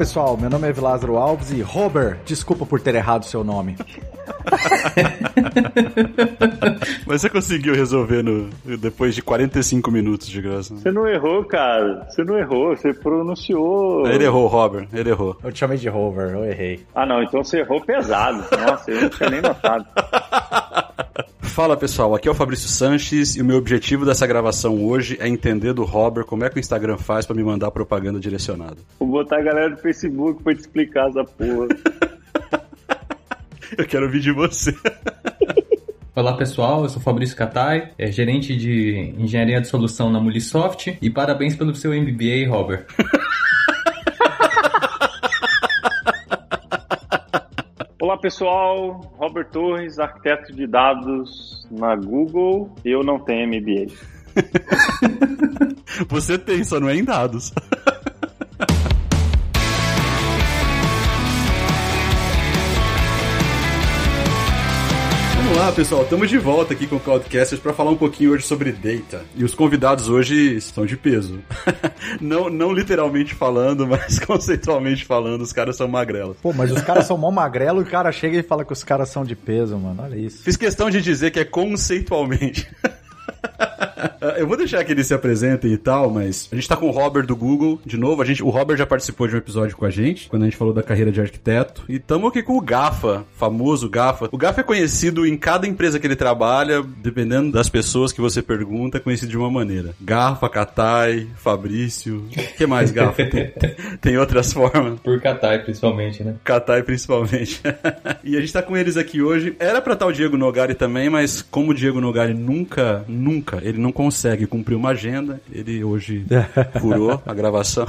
Pessoal, meu nome é Vilázaro Alves e Robert, desculpa por ter errado seu nome. Mas você conseguiu resolver no, depois de 45 minutos de graça. Você não errou, cara. Você não errou, você pronunciou. Ele errou, Robert. Ele errou. Eu te chamei de Rover, eu errei. Ah, não, então você errou pesado. Nossa, eu não tinha nem notado. Fala pessoal, aqui é o Fabrício Sanches e o meu objetivo dessa gravação hoje é entender do Robert como é que o Instagram faz pra me mandar propaganda direcionada. Vou botar a galera do Facebook pra te explicar essa porra. Eu quero ouvir de você. Olá pessoal, eu sou Fabrício Catai, é gerente de engenharia de solução na Mulisoft e parabéns pelo seu MBA, Robert. Olá pessoal, Robert Torres, arquiteto de dados na Google. Eu não tenho MBA. Você tem, só não é em dados. Vamos lá, pessoal. Estamos de volta aqui com o Cloudcasters para falar um pouquinho hoje sobre data. E os convidados hoje são de peso. não, não literalmente falando, mas conceitualmente falando, os caras são magrelos. Pô, mas os caras são mó magrelo e o cara chega e fala que os caras são de peso, mano. Olha isso. Fiz questão de dizer que é conceitualmente. Eu vou deixar que eles se apresentem e tal, mas a gente tá com o Robert do Google, de novo. A gente, o Robert já participou de um episódio com a gente, quando a gente falou da carreira de arquiteto. E estamos aqui com o Gafa, famoso Gafa. O Gafa é conhecido em cada empresa que ele trabalha, dependendo das pessoas que você pergunta, é conhecido de uma maneira. Gafa, Katai, Fabrício. O que mais, Gafa? Tem, tem outras formas. Por Catai, principalmente, né? Katai, principalmente. e a gente tá com eles aqui hoje. Era pra estar o Diego Nogari também, mas como o Diego Nogari nunca, nunca, ele não consegue cumprir uma agenda, ele hoje furou a gravação.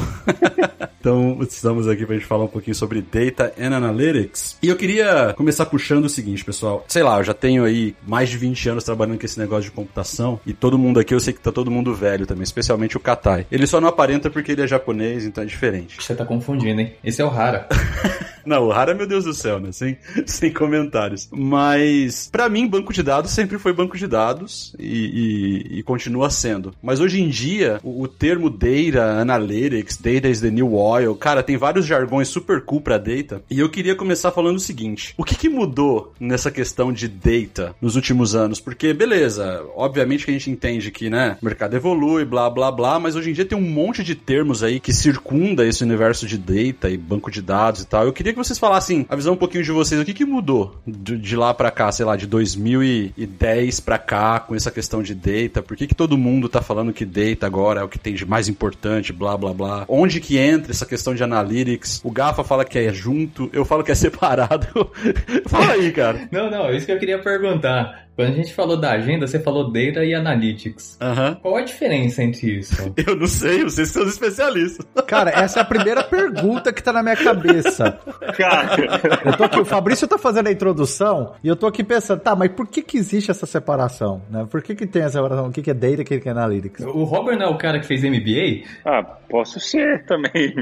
então, estamos aqui pra gente falar um pouquinho sobre Data and Analytics. E eu queria começar puxando o seguinte, pessoal. Sei lá, eu já tenho aí mais de 20 anos trabalhando com esse negócio de computação e todo mundo aqui, eu sei que tá todo mundo velho também, especialmente o Katai. Ele só não aparenta porque ele é japonês, então é diferente. Você tá confundindo, hein? Esse é o Rara. Não, o Rara, meu Deus do céu, né? Sem, sem comentários. Mas, pra mim, banco de dados sempre foi banco de dados e, e- e continua sendo. Mas hoje em dia, o, o termo Data Analytics, Data is the New Oil, cara, tem vários jargões super cool pra data. E eu queria começar falando o seguinte: o que, que mudou nessa questão de data nos últimos anos? Porque, beleza, obviamente que a gente entende que, né, o mercado evolui, blá, blá, blá, mas hoje em dia tem um monte de termos aí que circunda esse universo de data e banco de dados e tal. Eu queria que vocês falassem, a visão um pouquinho de vocês, o que, que mudou de, de lá pra cá, sei lá, de 2010 pra cá, com essa questão de data? Por que, que todo mundo tá falando que data agora é o que tem de mais importante, blá, blá, blá? Onde que entra essa questão de analytics? O Gafa fala que é junto, eu falo que é separado. Fala aí, cara. Não, não, é isso que eu queria perguntar. Quando a gente falou da agenda, você falou Data e Analytics. Aham. Qual a diferença entre isso? Eu não sei, vocês são os especialistas. Cara, essa é a primeira pergunta que tá na minha cabeça. Cara, Eu tô aqui, o Fabrício tá fazendo a introdução e eu tô aqui pensando, tá, mas por que que existe essa separação? Né? Por que que tem essa separação? O que que é data e o que que é analytics? O Robert não é o cara que fez MBA? ah, posso ser também.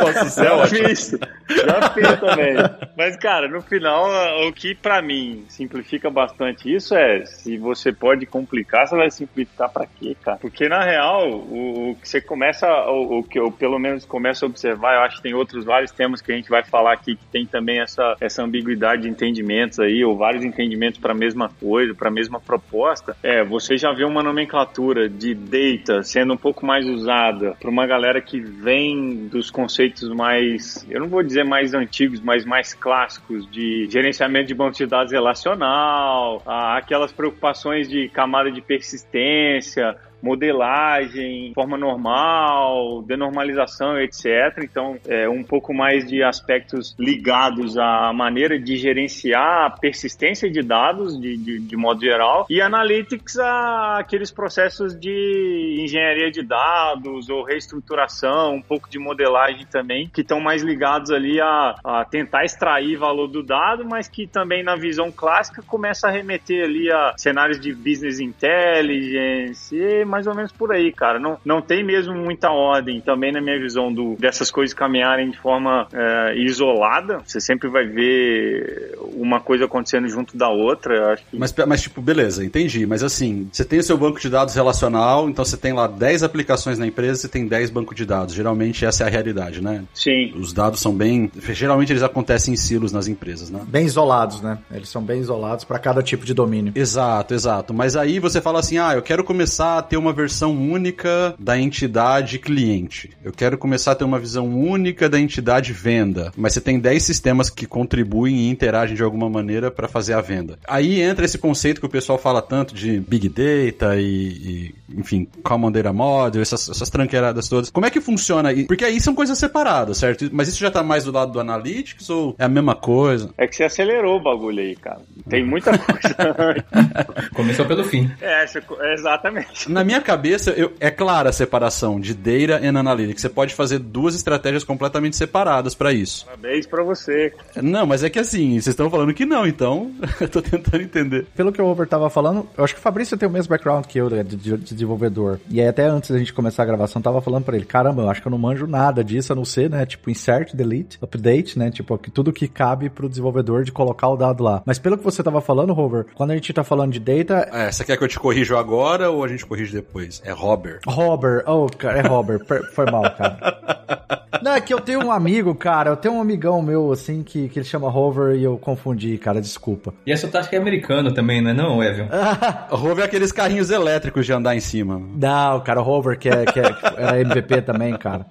Posso ser, ótimo. fiz. Já fiz também. Mas, cara, no final, o que pra mim simplifica bastante isso é se você pode complicar, você vai simplificar pra quê, cara? Porque na real, o, o que você começa, o, o que eu pelo menos começo a observar, eu acho que tem outros vários temas que a gente vai falar aqui que tem também essa, essa ambiguidade de entendimentos aí, ou vários entendimentos pra mesma coisa, pra mesma proposta. É, você já vê uma nomenclatura de data sendo um pouco mais usada pra uma galera que vem dos conceitos mais, eu não vou dizer mais antigos, mas mais clássicos de gerenciamento de bancos de dados relacional, ah, aquelas preocupações de camada de persistência, modelagem, forma normal, denormalização, etc. Então, é um pouco mais de aspectos ligados à maneira de gerenciar a persistência de dados, de, de, de modo geral, e analytics, a aqueles processos de engenharia de dados ou reestruturação, um pouco de modelagem também, que estão mais ligados ali a, a tentar extrair valor do dado, mas que também na visão clássica começa a remeter ali a cenários de business intelligence mais ou menos por aí, cara. Não, não tem mesmo muita ordem também na minha visão do, dessas coisas caminharem de forma é, isolada. Você sempre vai ver uma coisa acontecendo junto da outra. Acho que... mas, mas, tipo, beleza, entendi. Mas assim, você tem o seu banco de dados relacional, então você tem lá 10 aplicações na empresa, você tem 10 bancos de dados. Geralmente essa é a realidade, né? Sim. Os dados são bem. Geralmente eles acontecem em silos nas empresas, né? Bem isolados, né? Eles são bem isolados para cada tipo de domínio. Exato, exato. Mas aí você fala assim: ah, eu quero começar a ter uma versão única da entidade cliente. Eu quero começar a ter uma visão única da entidade venda. Mas você tem 10 sistemas que contribuem e interagem de alguma maneira para fazer a venda. Aí entra esse conceito que o pessoal fala tanto de Big Data e, e enfim, Common Data Model, essas, essas tranqueiradas todas. Como é que funciona? Porque aí são coisas separadas, certo? Mas isso já tá mais do lado do Analytics ou é a mesma coisa? É que você acelerou o bagulho aí, cara. Tem muita coisa. Começou pelo fim. É, exatamente. Na minha cabeça, eu, é clara a separação de Data e Analytics. Você pode fazer duas estratégias completamente separadas para isso. Parabéns pra você. Não, mas é que assim, vocês estão falando que não, então eu tô tentando entender. Pelo que o Over tava falando, eu acho que o Fabrício tem o mesmo background que eu, né, de, de, de desenvolvedor. E aí até antes da gente começar a gravação, tava falando para ele, caramba, eu acho que eu não manjo nada disso, a não ser, né, tipo, insert, delete, update, né, tipo, tudo que cabe pro desenvolvedor de colocar o dado lá. Mas pelo que você tava falando, Rover, quando a gente tá falando de data... É, você quer que eu te corrijo agora ou a gente corrige depois? É Robert. Robert, oh, cara, é Robert, foi mal, cara. Não, é que eu tenho um amigo, cara, eu tenho um amigão meu, assim, que, que ele chama Rover e eu confundi, cara, desculpa. E essa tática é americano também, não é não, Evan? Rover é aqueles carrinhos elétricos de andar em cima. Não, cara, o Rover, que, é, que, é, que era MVP também, cara.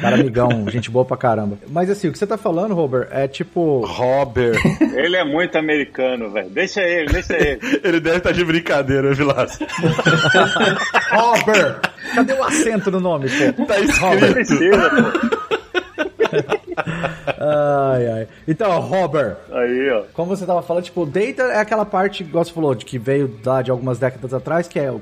Cara amigão, gente boa pra caramba. Mas assim, o que você tá falando, Robert, é tipo. Robert. Ele é muito americano, velho. Deixa ele, deixa ele. ele deve estar tá de brincadeira, Vilas. Robert! Cadê o acento no nome, pô? Tá escrito. Robert. Precisa, pô ai, ai. Então, Robert. Aí, ó. Como você tava falando, tipo, data é aquela parte, igual você falou, de que veio lá de algumas décadas atrás, que é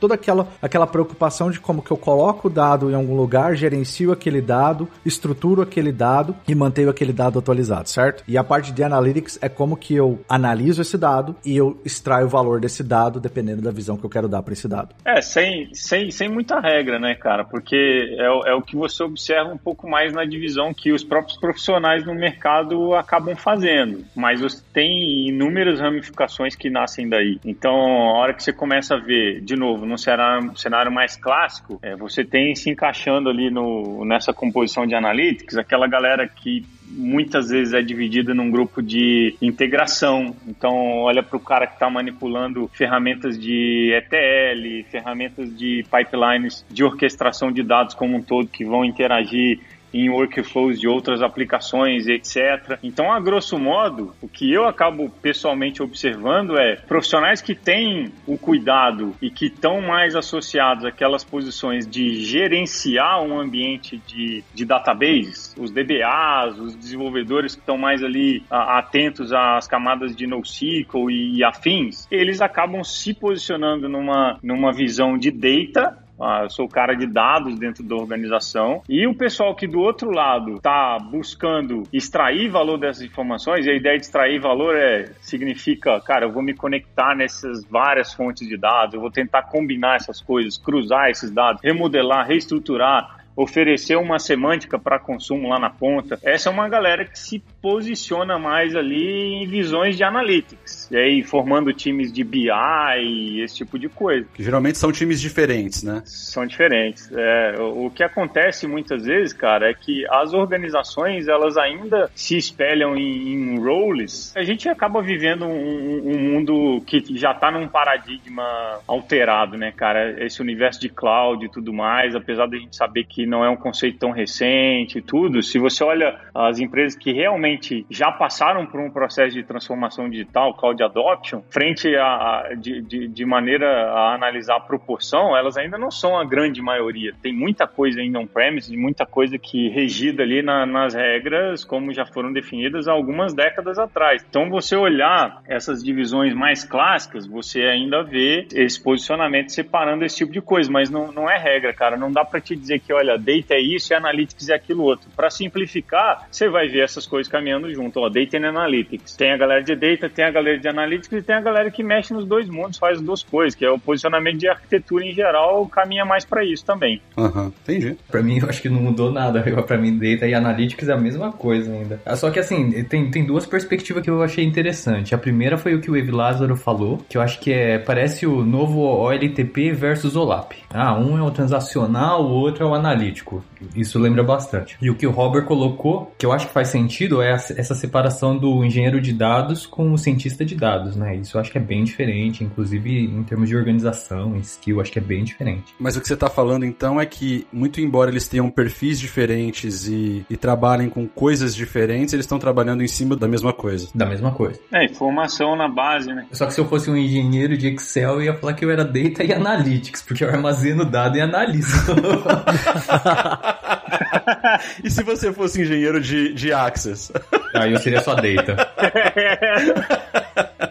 toda aquela, aquela preocupação de como que eu coloco o dado em algum lugar, gerencio aquele dado, estruturo aquele dado e mantenho aquele dado atualizado, certo? E a parte de analytics é como que eu analiso esse dado e eu extraio o valor desse dado dependendo da visão que eu quero dar para esse dado. É, sem, sem, sem muita regra, né, cara? Porque é, é o que você observa um pouco mais na divisão que os próprios profissionais no mercado acabam fazendo, mas você tem inúmeras ramificações que nascem daí. Então, a hora que você começa a ver, de novo, num cenário, cenário mais clássico, é, você tem se encaixando ali no, nessa composição de analytics, aquela galera que muitas vezes é dividida num grupo de integração. Então, olha para o cara que está manipulando ferramentas de ETL, ferramentas de pipelines de orquestração de dados como um todo que vão interagir em workflows de outras aplicações, etc. Então, a grosso modo, o que eu acabo pessoalmente observando é profissionais que têm o cuidado e que estão mais associados àquelas posições de gerenciar um ambiente de, de databases, os DBAs, os desenvolvedores que estão mais ali a, atentos às camadas de NoSQL e, e afins, eles acabam se posicionando numa, numa visão de data ah, eu sou o cara de dados dentro da organização. E o pessoal que do outro lado está buscando extrair valor dessas informações, e a ideia de extrair valor é significa, cara, eu vou me conectar nessas várias fontes de dados, eu vou tentar combinar essas coisas, cruzar esses dados, remodelar, reestruturar oferecer uma semântica para consumo lá na ponta. Essa é uma galera que se posiciona mais ali em visões de analytics, e aí formando times de BI e esse tipo de coisa. Que geralmente são times diferentes, né? São diferentes. É, o que acontece muitas vezes, cara, é que as organizações elas ainda se espelham em, em roles. A gente acaba vivendo um, um mundo que já está num paradigma alterado, né, cara? Esse universo de cloud e tudo mais, apesar da gente saber que não é um conceito tão recente e tudo, se você olha as empresas que realmente já passaram por um processo de transformação digital, cloud adoption, frente a, de, de, de maneira a analisar a proporção, elas ainda não são a grande maioria. Tem muita coisa ainda on-premise, muita coisa que regida ali na, nas regras, como já foram definidas algumas décadas atrás. Então, você olhar essas divisões mais clássicas, você ainda vê esse posicionamento separando esse tipo de coisa, mas não, não é regra, cara. Não dá para te dizer que, olha, data é isso e analytics é aquilo outro. Para simplificar, você vai ver essas coisas caminhando caminhando junto, ó, Data and Analytics. Tem a galera de Data, tem a galera de Analytics e tem a galera que mexe nos dois mundos, faz as duas coisas, que é o posicionamento de arquitetura em geral, caminha mais para isso também. Aham, entendi. Pra mim, eu acho que não mudou nada. Pra mim, Data e Analytics é a mesma coisa ainda. Ah, Só que assim, tem, tem duas perspectivas que eu achei interessante. A primeira foi o que o Ev Lázaro falou, que eu acho que é parece o novo OLTP versus OLAP. Ah, um é o transacional, o outro é o analítico. Isso lembra bastante. E o que o Robert colocou, que eu acho que faz sentido, é essa separação do engenheiro de dados com o cientista de dados, né? Isso eu acho que é bem diferente, inclusive em termos de organização, skill, acho que é bem diferente. Mas o que você tá falando então é que, muito embora eles tenham perfis diferentes e, e trabalhem com coisas diferentes, eles estão trabalhando em cima da mesma coisa. Da mesma coisa. É, informação na base, né? Só que se eu fosse um engenheiro de Excel, eu ia falar que eu era Data e Analytics, porque eu armazeno dado e analiso. E se você fosse engenheiro de, de Access? Aí eu seria só Data.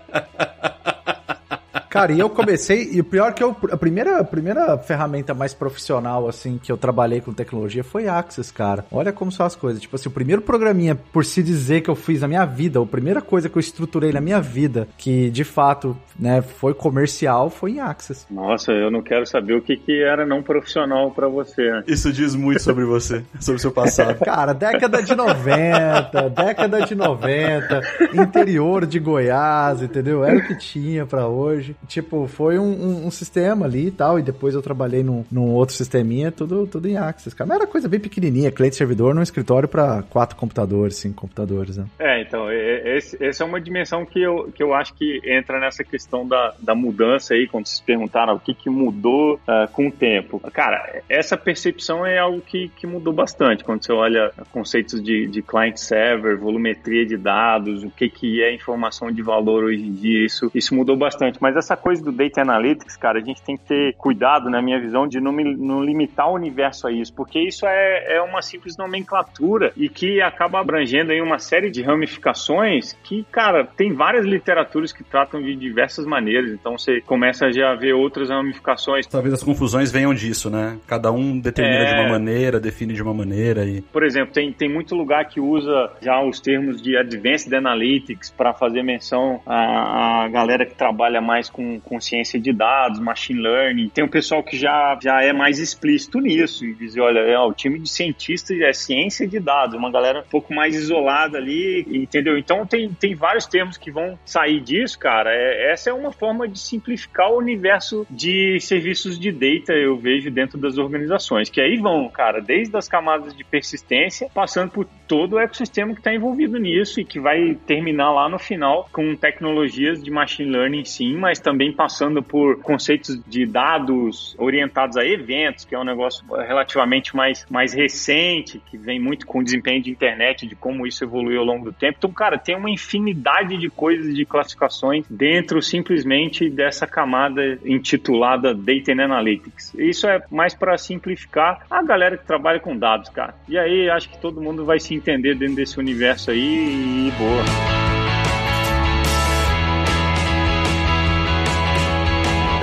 Cara, e eu comecei, e o pior que eu, a primeira, a primeira ferramenta mais profissional, assim, que eu trabalhei com tecnologia foi Access, cara. Olha como são as coisas. Tipo assim, o primeiro programinha, por se dizer que eu fiz na minha vida, a primeira coisa que eu estruturei na minha vida, que de fato, né, foi comercial, foi em Access. Nossa, eu não quero saber o que, que era não profissional para você. né? Isso diz muito sobre você, sobre o seu passado. Cara, década de 90, década de 90, interior de Goiás, entendeu? Era o que tinha pra hoje. Tipo, foi um, um- um sistema ali e tal, e depois eu trabalhei num, num outro sisteminha, tudo, tudo em Access, cara. Mas era coisa bem pequenininha, cliente-servidor num escritório pra quatro computadores, cinco computadores, né? É, então, esse- essa é uma dimensão que eu, que eu acho que entra nessa questão da, da mudança aí, quando vocês perguntaram o que, que mudou ah, com o tempo. Cara, essa percepção é algo que, que mudou bastante quando você olha conceitos de, de client-server, volumetria de dados, o que, que é informação de valor hoje em dia, isso, isso mudou bastante. Mas essa coisa do Data Analytics, cara, a gente tem que ter cuidado, na minha visão, de não, me- não limitar o universo a isso, porque isso é, é uma simples nomenclatura e que acaba abrangendo aí uma série de ramificações que, cara, tem várias literaturas que tratam de diversas maneiras, então você começa já a ver outras ramificações. Talvez as confusões venham disso, né? Cada um determina É. de uma maneira, define de uma maneira e. Por exemplo, tem, tem muito lugar que usa já os termos de Advanced Analytics para fazer menção à, à galera que trabalha mais com, com ciência de dados, machine learning. Tem um pessoal que já, já é mais explícito nisso e diz, olha, é, o time de cientistas é ciência de dados, uma galera um pouco mais isolada ali, entendeu? Então tem, tem vários termos que vão sair disso, cara. É, essa é uma forma de simplificar o universo de serviços de data, eu vejo, dentro das organizações, que aí vão, cara, desde as camadas de persistência, passando por todo o ecossistema que está envolvido nisso e que vai terminar lá no final com tecnologias de machine learning, sim, mas também passando por conceitos de dados orientados a eventos, que é um negócio relativamente mais, mais recente, que vem muito com o desempenho de internet, de como isso evoluiu ao longo do tempo. Então, cara, tem uma infinidade de coisas, de classificações dentro simplesmente dessa camada intitulada Data and Analytics. Isso é mais para simplificar a galera que trabalha com dados, cara. E aí acho que todo mundo vai se entender dentro desse universo aí e boa.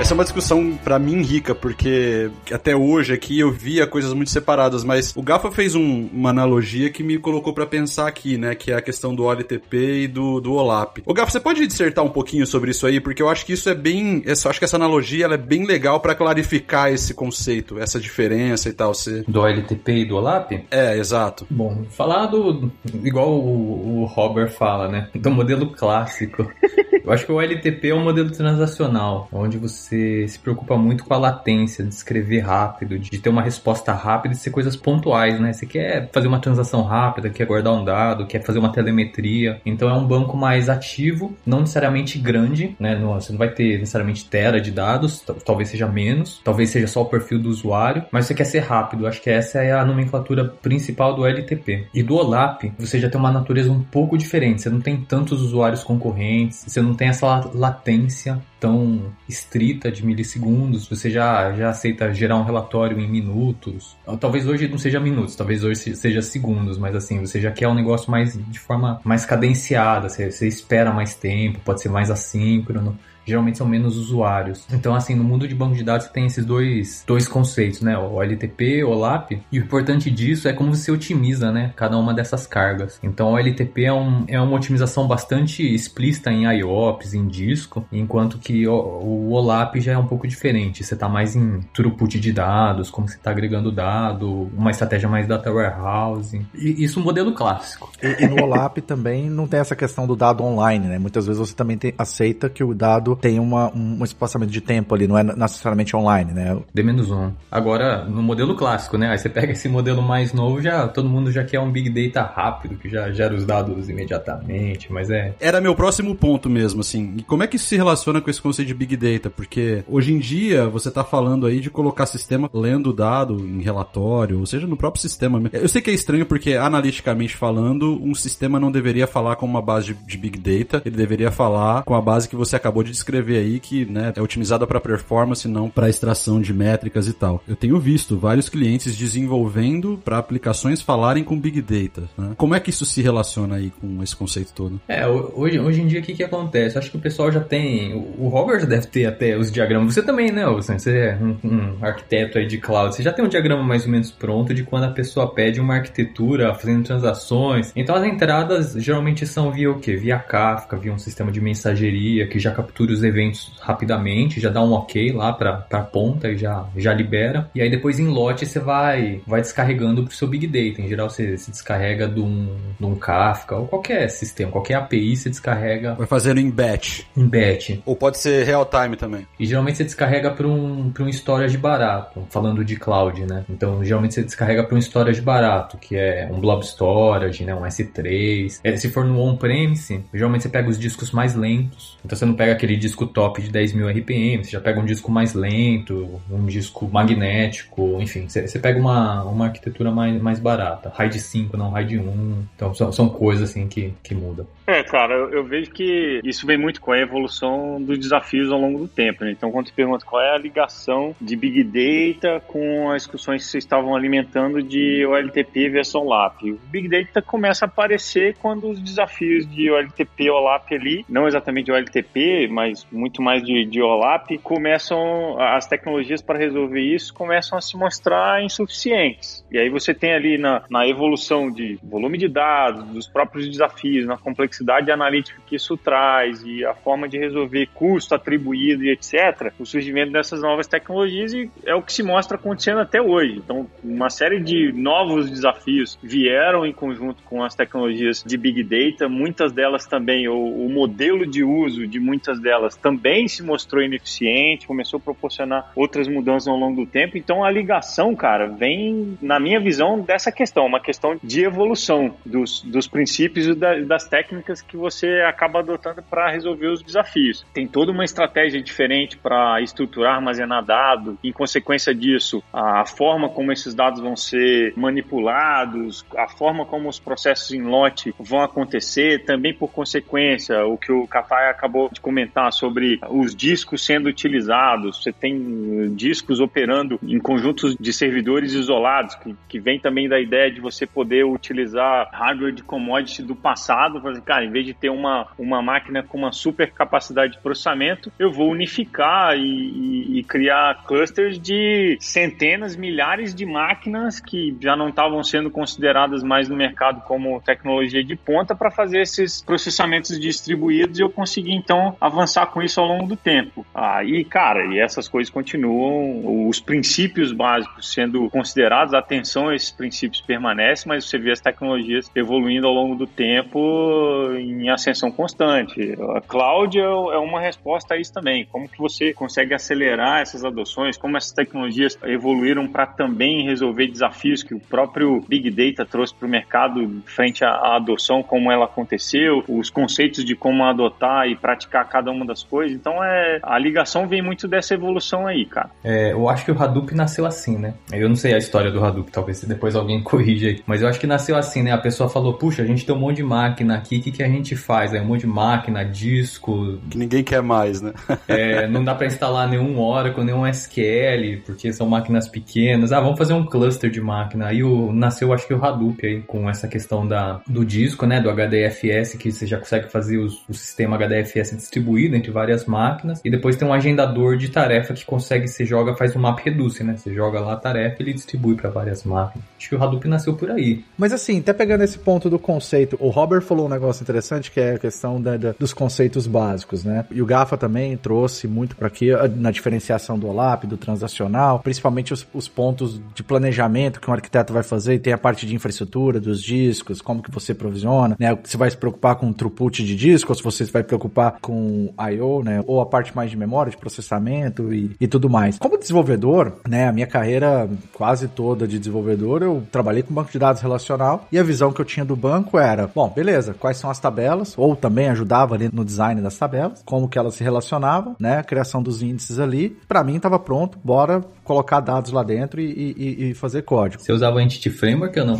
Essa é uma discussão pra mim rica, porque até hoje aqui eu via coisas muito separadas, mas o Gafa fez um- uma analogia que me colocou pra pensar aqui, né, que é a questão do OLTP e do, do OLAP. O Gafa, você pode dissertar um pouquinho sobre isso aí, porque eu acho que isso é bem, essa- acho que essa analogia é bem legal pra clarificar esse conceito, essa diferença e tal. Você... Do OLTP e do OLAP? É, exato. Bom, falar do. Igual o, o Robert fala, né? Do modelo clássico. Eu acho que o OLTP é um modelo transacional, onde você se preocupa muito com a latência, de escrever rápido, de ter uma resposta rápida e ser coisas pontuais, né? Você quer fazer uma transação rápida, quer guardar um dado, quer fazer uma telemetria. Então é um banco mais ativo, não necessariamente grande, né? Você não vai ter necessariamente tera de dados, tal- talvez seja menos, talvez seja só o perfil do usuário, mas você quer ser rápido. Acho que essa é a nomenclatura principal do LTP. E do OLAP, você já tem uma natureza um pouco diferente. Você não tem tantos usuários concorrentes, você não tem essa la- latência tão estrita de milissegundos, você já, já aceita gerar um relatório em minutos. Talvez hoje não seja minutos, talvez hoje seja segundos, mas assim, você já quer um negócio mais de forma mais cadenciada, você, você espera mais tempo, pode ser mais assíncrono geralmente são menos usuários. Então, assim, no mundo de banco de dados você tem esses dois, dois conceitos, né? O LTP, o OLAP. E o importante disso é como você otimiza, né? Cada uma dessas cargas. Então, o LTP é, um, é uma otimização bastante explícita em IOPS, em disco, enquanto que o, o OLAP já é um pouco diferente. Você está mais em throughput de dados, como você está agregando dado, uma estratégia mais data warehouse. E isso é um modelo clássico. E, e no OLAP também não tem essa questão do dado online, né? Muitas vezes você também tem, aceita que o dado tem uma, um espaçamento de tempo ali, não é necessariamente online, né? D-1. Agora, no modelo clássico, né? Aí você pega esse modelo mais novo, já todo mundo já quer um Big Data rápido, que já gera os dados imediatamente, mas é... Era meu próximo ponto mesmo, assim. E como é que isso se relaciona com esse conceito de Big Data? Porque hoje em dia você tá falando aí de colocar sistema lendo dado em relatório, ou seja, no próprio sistema. Eu sei que é estranho porque, analiticamente falando, um sistema não deveria falar com uma base de, de Big Data, ele deveria falar com a base que você acabou de descrever aí que né, é otimizada para performance, não para extração de métricas e tal. Eu tenho visto vários clientes desenvolvendo para aplicações falarem com Big Data. Né? Como é que isso se relaciona aí com esse conceito todo? É, hoje, hoje em dia o que, que acontece? Acho que o pessoal já tem. O Robert deve ter até os diagramas. Você também, né, Wilson? Você é um, um arquiteto aí de cloud. Você já tem um diagrama mais ou menos pronto de quando a pessoa pede uma arquitetura fazendo transações. Então as entradas geralmente são via o quê? Via Kafka, via um sistema de mensageria que já captura os eventos rapidamente, já dá um ok lá para a ponta e já, já libera. E aí depois em lote você vai, vai descarregando pro seu Big Data. Em geral você se descarrega de um, de um Kafka ou qualquer sistema, qualquer API você descarrega. Vai fazendo em batch. Em batch. Ou pode ser real time também. E geralmente você descarrega para um, um storage barato, falando de cloud, né? Então geralmente você descarrega para um storage barato, que é um blob storage, né? um S3. É, se for no on-premise, geralmente você pega os discos mais lentos. Então você não pega aquele disco top de 10 mil RPM, você já pega um disco mais lento, um disco magnético, enfim, você pega uma, uma arquitetura mais, mais barata. RAID 5, não RAID 1. Então são, são coisas assim que, que mudam. É, cara, eu, eu, vejo que isso vem muito com a evolução dos desafios ao longo do tempo. Né? Então, quando você pergunta qual é a ligação de Big Data com as discussões que vocês estavam alimentando de OLTP versus OLAP, o Big Data começa a aparecer quando os desafios de OLTP e OLAP ali, não exatamente OLTP, mas muito mais de, de OLAP, começam, as tecnologias para resolver isso começam a se mostrar insuficientes. E aí você tem ali na, na evolução de volume de dados, dos próprios desafios, na complexidade complexidade analítica que isso traz e a forma de resolver custo atribuído e etc., o surgimento dessas novas tecnologias é o que se mostra acontecendo até hoje. Então, uma série de novos desafios vieram em conjunto com as tecnologias de Big Data, muitas delas também, o, o modelo de uso de muitas delas também se mostrou ineficiente, começou a proporcionar outras mudanças ao longo do tempo. Então, a ligação, cara, vem, na minha visão, dessa questão, uma questão de evolução dos, dos princípios e das técnicas técnicas que você acaba adotando para resolver os desafios. Tem toda uma estratégia diferente para estruturar, armazenar dado. Em consequência disso, a forma como esses dados vão ser manipulados, a forma como os processos em lote vão acontecer, também por consequência, o que o Katai acabou de comentar sobre os discos sendo utilizados. Você tem discos operando em conjuntos de servidores isolados, que, que vem também da ideia de você poder utilizar hardware de commodity do passado, cara, em vez de ter uma, uma máquina com uma super capacidade de processamento, eu vou unificar e, e, e criar clusters de centenas, milhares de máquinas que já não estavam sendo consideradas mais no mercado como tecnologia de ponta para fazer esses processamentos distribuídos e eu consegui então avançar com isso ao longo do tempo. Aí, ah, cara, e essas coisas continuam, os princípios básicos sendo considerados, atenção a esses princípios permanece, mas você vê as tecnologias evoluindo ao longo do tempo em ascensão constante. A cloud é, é uma resposta a isso também. Como que você consegue acelerar essas adoções? Como essas tecnologias evoluíram para também resolver desafios que o próprio Big Data trouxe para o mercado frente à adoção, como ela aconteceu, os conceitos de como adotar e praticar cada uma das coisas. Então, é, a ligação vem muito dessa evolução aí, cara. É, eu acho que o Hadoop nasceu assim, né? Eu não sei a história do Hadoop, talvez depois alguém corrija aí. Mas eu acho que nasceu assim, né? A pessoa falou, puxa, a gente tem um monte de máquina aqui, que, que a gente faz? É um monte de máquina, disco. Que ninguém quer mais, né? É, não dá para instalar nenhum Oracle, nenhum SQL, porque são máquinas pequenas. Ah, vamos fazer um cluster de máquina. Aí o, nasceu, acho que o Hadoop aí, com essa questão da, do disco, né, do HDFS, que você já consegue fazer os, o sistema HDFS distribuído entre várias máquinas. E depois tem um agendador de tarefa que consegue, você joga, faz um map reduce, né? Você joga lá a tarefa e ele distribui para várias máquinas. Acho que o Hadoop nasceu por aí. Mas assim, até pegando esse ponto do conceito, o Robert falou um negócio interessante que é a questão da, da, dos conceitos básicos, né? E o GAFA também trouxe muito para aqui na diferenciação do OLAP, do transacional, principalmente os, os, pontos de planejamento que um arquiteto vai fazer, e tem a parte de infraestrutura dos discos, como que você provisiona, né? Você vai se preocupar com throughput de disco, ou se você vai preocupar com I/O, né? Ou a parte mais de memória, de processamento e, e tudo mais. Como desenvolvedor, né? A minha carreira quase toda de desenvolvedor, eu trabalhei com banco de dados relacional e a visão que eu tinha do banco era, bom, beleza, quais são as tabelas, ou também ajudava ali no design das tabelas, como que elas se relacionavam, né? A criação dos índices ali. Para mim estava pronto, bora colocar dados lá dentro e, e, e, fazer código. Você usava o Entity Framework ou não?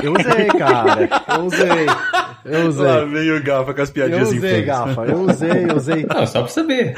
Eu usei, cara. Eu usei. Eu usei. Lá veio o Gafa com as piadinhas Eu usei, Gafa. Eu usei, eu usei. Não, só pra saber.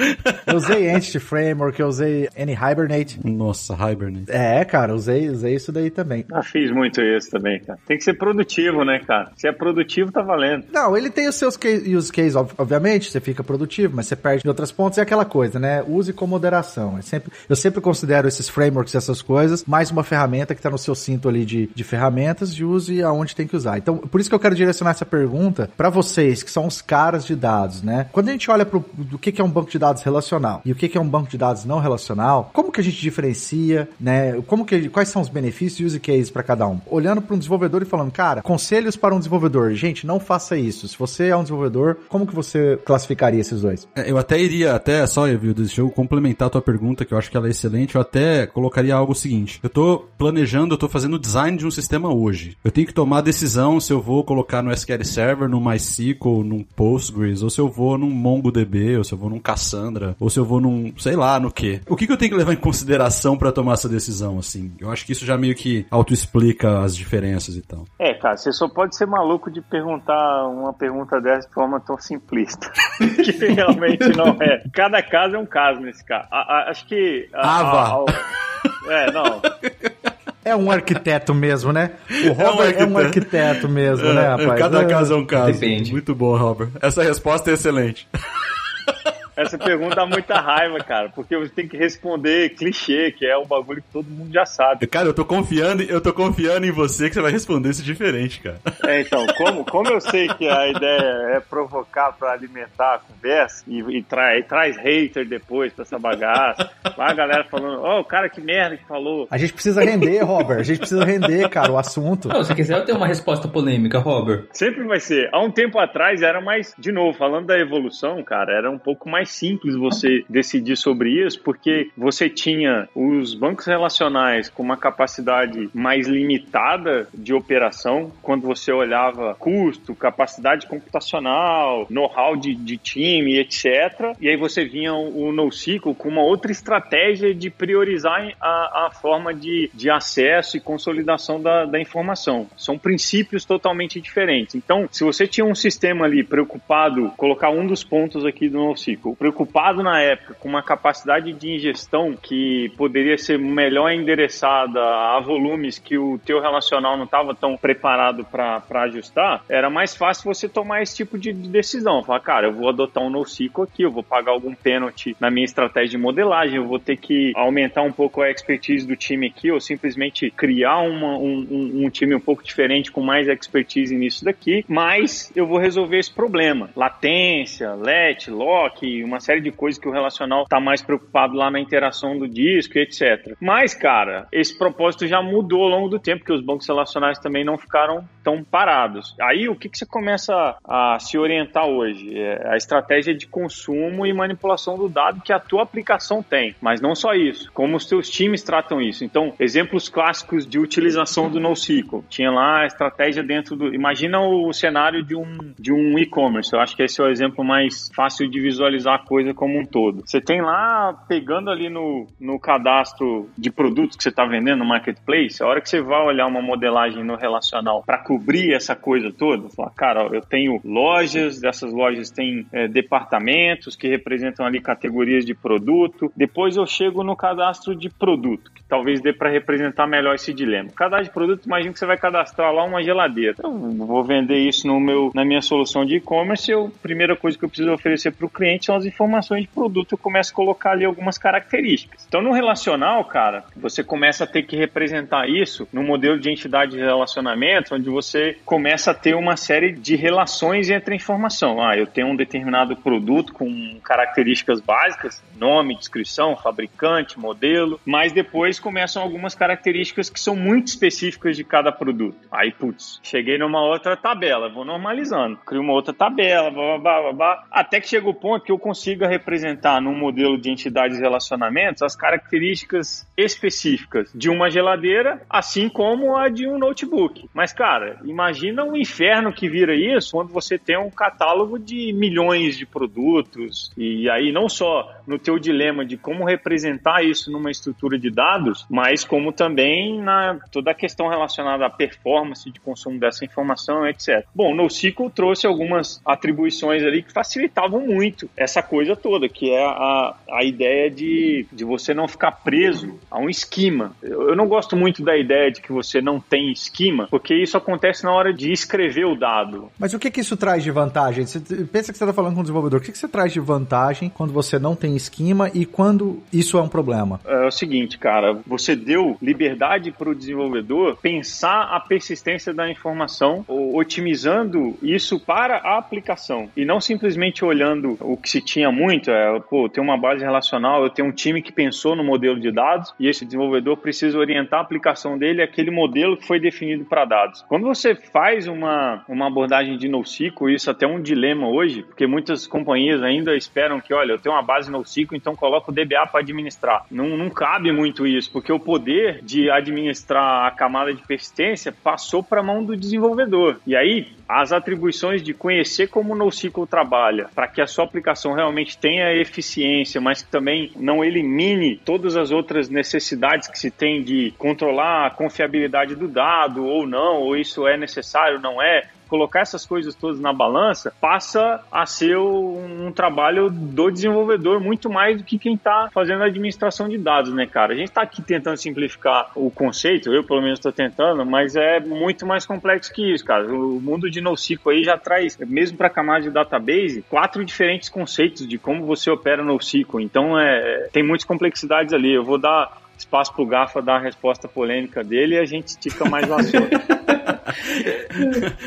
Eu usei Entity Framework, eu usei Any-Hibernate. Nossa, Hibernate. É, cara, usei, usei isso daí também. Ah, fiz muito isso também, cara. Tem que ser produtivo, né, cara? Se é produtivo, tá valendo. Não, ele tem os seus use cases, obviamente, você fica produtivo, mas você perde em outras pontas. É aquela coisa, né? Use com moderação. É sempre, eu sempre considero esses frameworks e essas coisas mais uma ferramenta que tá no seu cinto ali de, de ferramentas e use aonde tem que usar. Então, por isso que eu quero direcionar essa pergunta para vocês, que são os caras de dados, né? Quando a gente olha pro do que, que é um banco de dados relacional e o que, que é um banco de dados não relacional, como que a gente diferencia, né? Como que, quais são os benefícios e use cases para cada um? Olhando para um desenvolvedor e falando, cara, conselhos para um desenvolvedor. Gente, não faça isso. Se você é um desenvolvedor, como que você classificaria esses dois? É, eu até iria, até só, viu, deixa eu complementar a tua pergunta, que eu acho que ela é excelente. Eu até colocaria algo seguinte: eu tô planejando, eu tô fazendo design de um sistema hoje. Eu tenho que tomar a decisão se eu vou colocar no SQL Server, no MySQL, num Postgres, ou se eu vou num MongoDB, ou se eu vou num Cassandra, ou se eu vou num, sei lá, no que. O que, que eu tenho que levar em consideração para tomar essa decisão, assim? Eu acho que isso já meio que auto-explica as diferenças e tal. É, cara, você só pode ser maluco de perguntar uma pergunta dessa de forma tão simplista. que realmente não é. Cada caso é um caso nesse caso. A, a, acho que. A, Ava. é, não. É um arquiteto mesmo, né? O Robert é um arquiteto, é um arquiteto mesmo, né, é, né, rapaz? Cada caso é um caso. Depende. Muito bom, Robert. Essa resposta é excelente. Essa pergunta dá muita raiva, cara, porque você tem que responder clichê, que é um bagulho que todo mundo já sabe. Cara, eu tô confiando, eu tô confiando em você que você vai responder isso diferente, cara. É, então, como, como eu sei que a ideia é provocar para alimentar a conversa e, e, tra, e traz hater depois pra essa bagaça, lá a galera falando, ó, oh, o cara que merda que falou. A gente precisa render, Robert, a gente precisa render, cara, o assunto. Não, se quiser eu tenho uma resposta polêmica, Robert. Sempre vai ser. Há um tempo atrás era mais, de novo, falando da evolução, cara, era um pouco mais simples você decidir sobre isso, porque você tinha os bancos relacionais com uma capacidade mais limitada de operação, quando você olhava custo, capacidade computacional, know-how de, de, time, etc. E aí você vinha o, NoSQL com uma outra estratégia de priorizar a, a forma de, de acesso e consolidação da, da informação. São princípios totalmente diferentes. Então, se você tinha um sistema ali preocupado, colocar um dos pontos aqui do NoSQL, preocupado na época com uma capacidade de ingestão que poderia ser melhor endereçada a volumes que o teu relacional não estava tão preparado para ajustar, era mais fácil você tomar esse tipo de decisão. Falar, cara, eu vou adotar um NoSQL aqui, eu vou pagar algum pênalti na minha estratégia de modelagem, eu vou ter que aumentar um pouco a expertise do time aqui, ou simplesmente criar uma, um, um time um pouco diferente com mais expertise nisso daqui, mas eu vou resolver esse problema. Latência, let, lock, uma série de coisas que o relacional está mais preocupado lá na interação do disco e etc. Mas, cara, esse propósito já mudou ao longo do tempo, porque os bancos relacionais também não ficaram tão parados. Aí, o que, que você começa a, se orientar hoje? É a estratégia de consumo e manipulação do dado que a tua aplicação tem. Mas não só isso, como os teus times tratam isso. Então, exemplos clássicos de utilização do NoSQL. Tinha lá a estratégia dentro do... Imagina o cenário de um, de um e-commerce. Eu acho que esse é o exemplo mais fácil de visualizar analisar a coisa como um todo. Você tem lá, pegando ali no, no cadastro de produtos que você está vendendo no marketplace, a hora que você vai olhar uma modelagem no relacional para cobrir essa coisa toda, falar, cara, ó, eu tenho lojas, dessas lojas tem é, departamentos que representam ali categorias de produto. Depois eu chego no cadastro de produto, que talvez dê para representar melhor esse dilema. Cadastro de produto, imagina que você vai cadastrar lá uma geladeira. Eu vou vender isso no meu, na minha solução de e-commerce. A primeira coisa que eu preciso oferecer para o cliente são as informações de produto. Eu começo a colocar ali algumas características. Então, no relacional, cara, você começa a ter que representar isso no modelo de entidade de relacionamento, onde você começa a ter uma série de relações entre a informação. Ah, eu tenho um determinado produto com características básicas, nome, descrição, fabricante, modelo, mas depois começam algumas características que são muito específicas de cada produto. Aí, putz, cheguei numa outra tabela, vou normalizando, crio uma outra tabela, blá, blá, blá, blá, até que chega o ponto que eu consiga representar num modelo de entidades e relacionamentos as características específicas de uma geladeira, assim como a de um notebook. Mas, cara, imagina o inferno que vira isso quando você tem um catálogo de milhões de produtos e aí não só no teu dilema de como representar isso numa estrutura de dados, mas como também na toda a questão relacionada à performance de consumo dessa informação, etc. Bom, o NoSQL trouxe algumas atribuições ali que facilitavam muito essa coisa toda, que é a, a ideia de, de você não ficar preso a um esquema. Eu, eu não gosto muito da ideia de que você não tem esquema, porque isso acontece na hora de escrever o dado. Mas o que, que isso traz de vantagem? Você pensa que você está falando com o desenvolvedor, o que, que você traz de vantagem quando você não tem esquema e quando isso é um problema? É o seguinte, cara, você deu liberdade para o desenvolvedor pensar a persistência da informação, otimizando isso para a aplicação e não simplesmente olhando o que se tinha muito, é, pô, tem uma base relacional, eu tenho um time que pensou no modelo de dados e esse desenvolvedor precisa orientar a aplicação dele aquele modelo que foi definido para dados. Quando você faz uma, uma abordagem de NoSQL, isso até é um dilema hoje, porque muitas companhias ainda esperam que, olha, eu tenho uma base NoSQL, então coloco o DBA para administrar. Não, não cabe muito isso, porque o poder de administrar a camada de persistência passou para a mão do desenvolvedor. E aí, as atribuições de conhecer como o NoSQL trabalha, para que a sua aplicação realmente tenha eficiência, mas que também não elimine todas as outras necessidades que se tem de controlar a confiabilidade do dado ou não, ou isso é necessário, não é, colocar essas coisas todas na balança passa a ser um, trabalho do desenvolvedor muito mais do que quem está fazendo a administração de dados, né, cara? A gente está aqui tentando simplificar o conceito, eu pelo menos estou tentando, mas é muito mais complexo que isso, cara. O mundo de NoSQL aí já traz, mesmo para camada de database, quatro diferentes conceitos de como você opera NoSQL. Então, é, tem muitas complexidades ali. Eu vou dar espaço pro Gafa dar a resposta polêmica dele e a gente estica mais o assunto.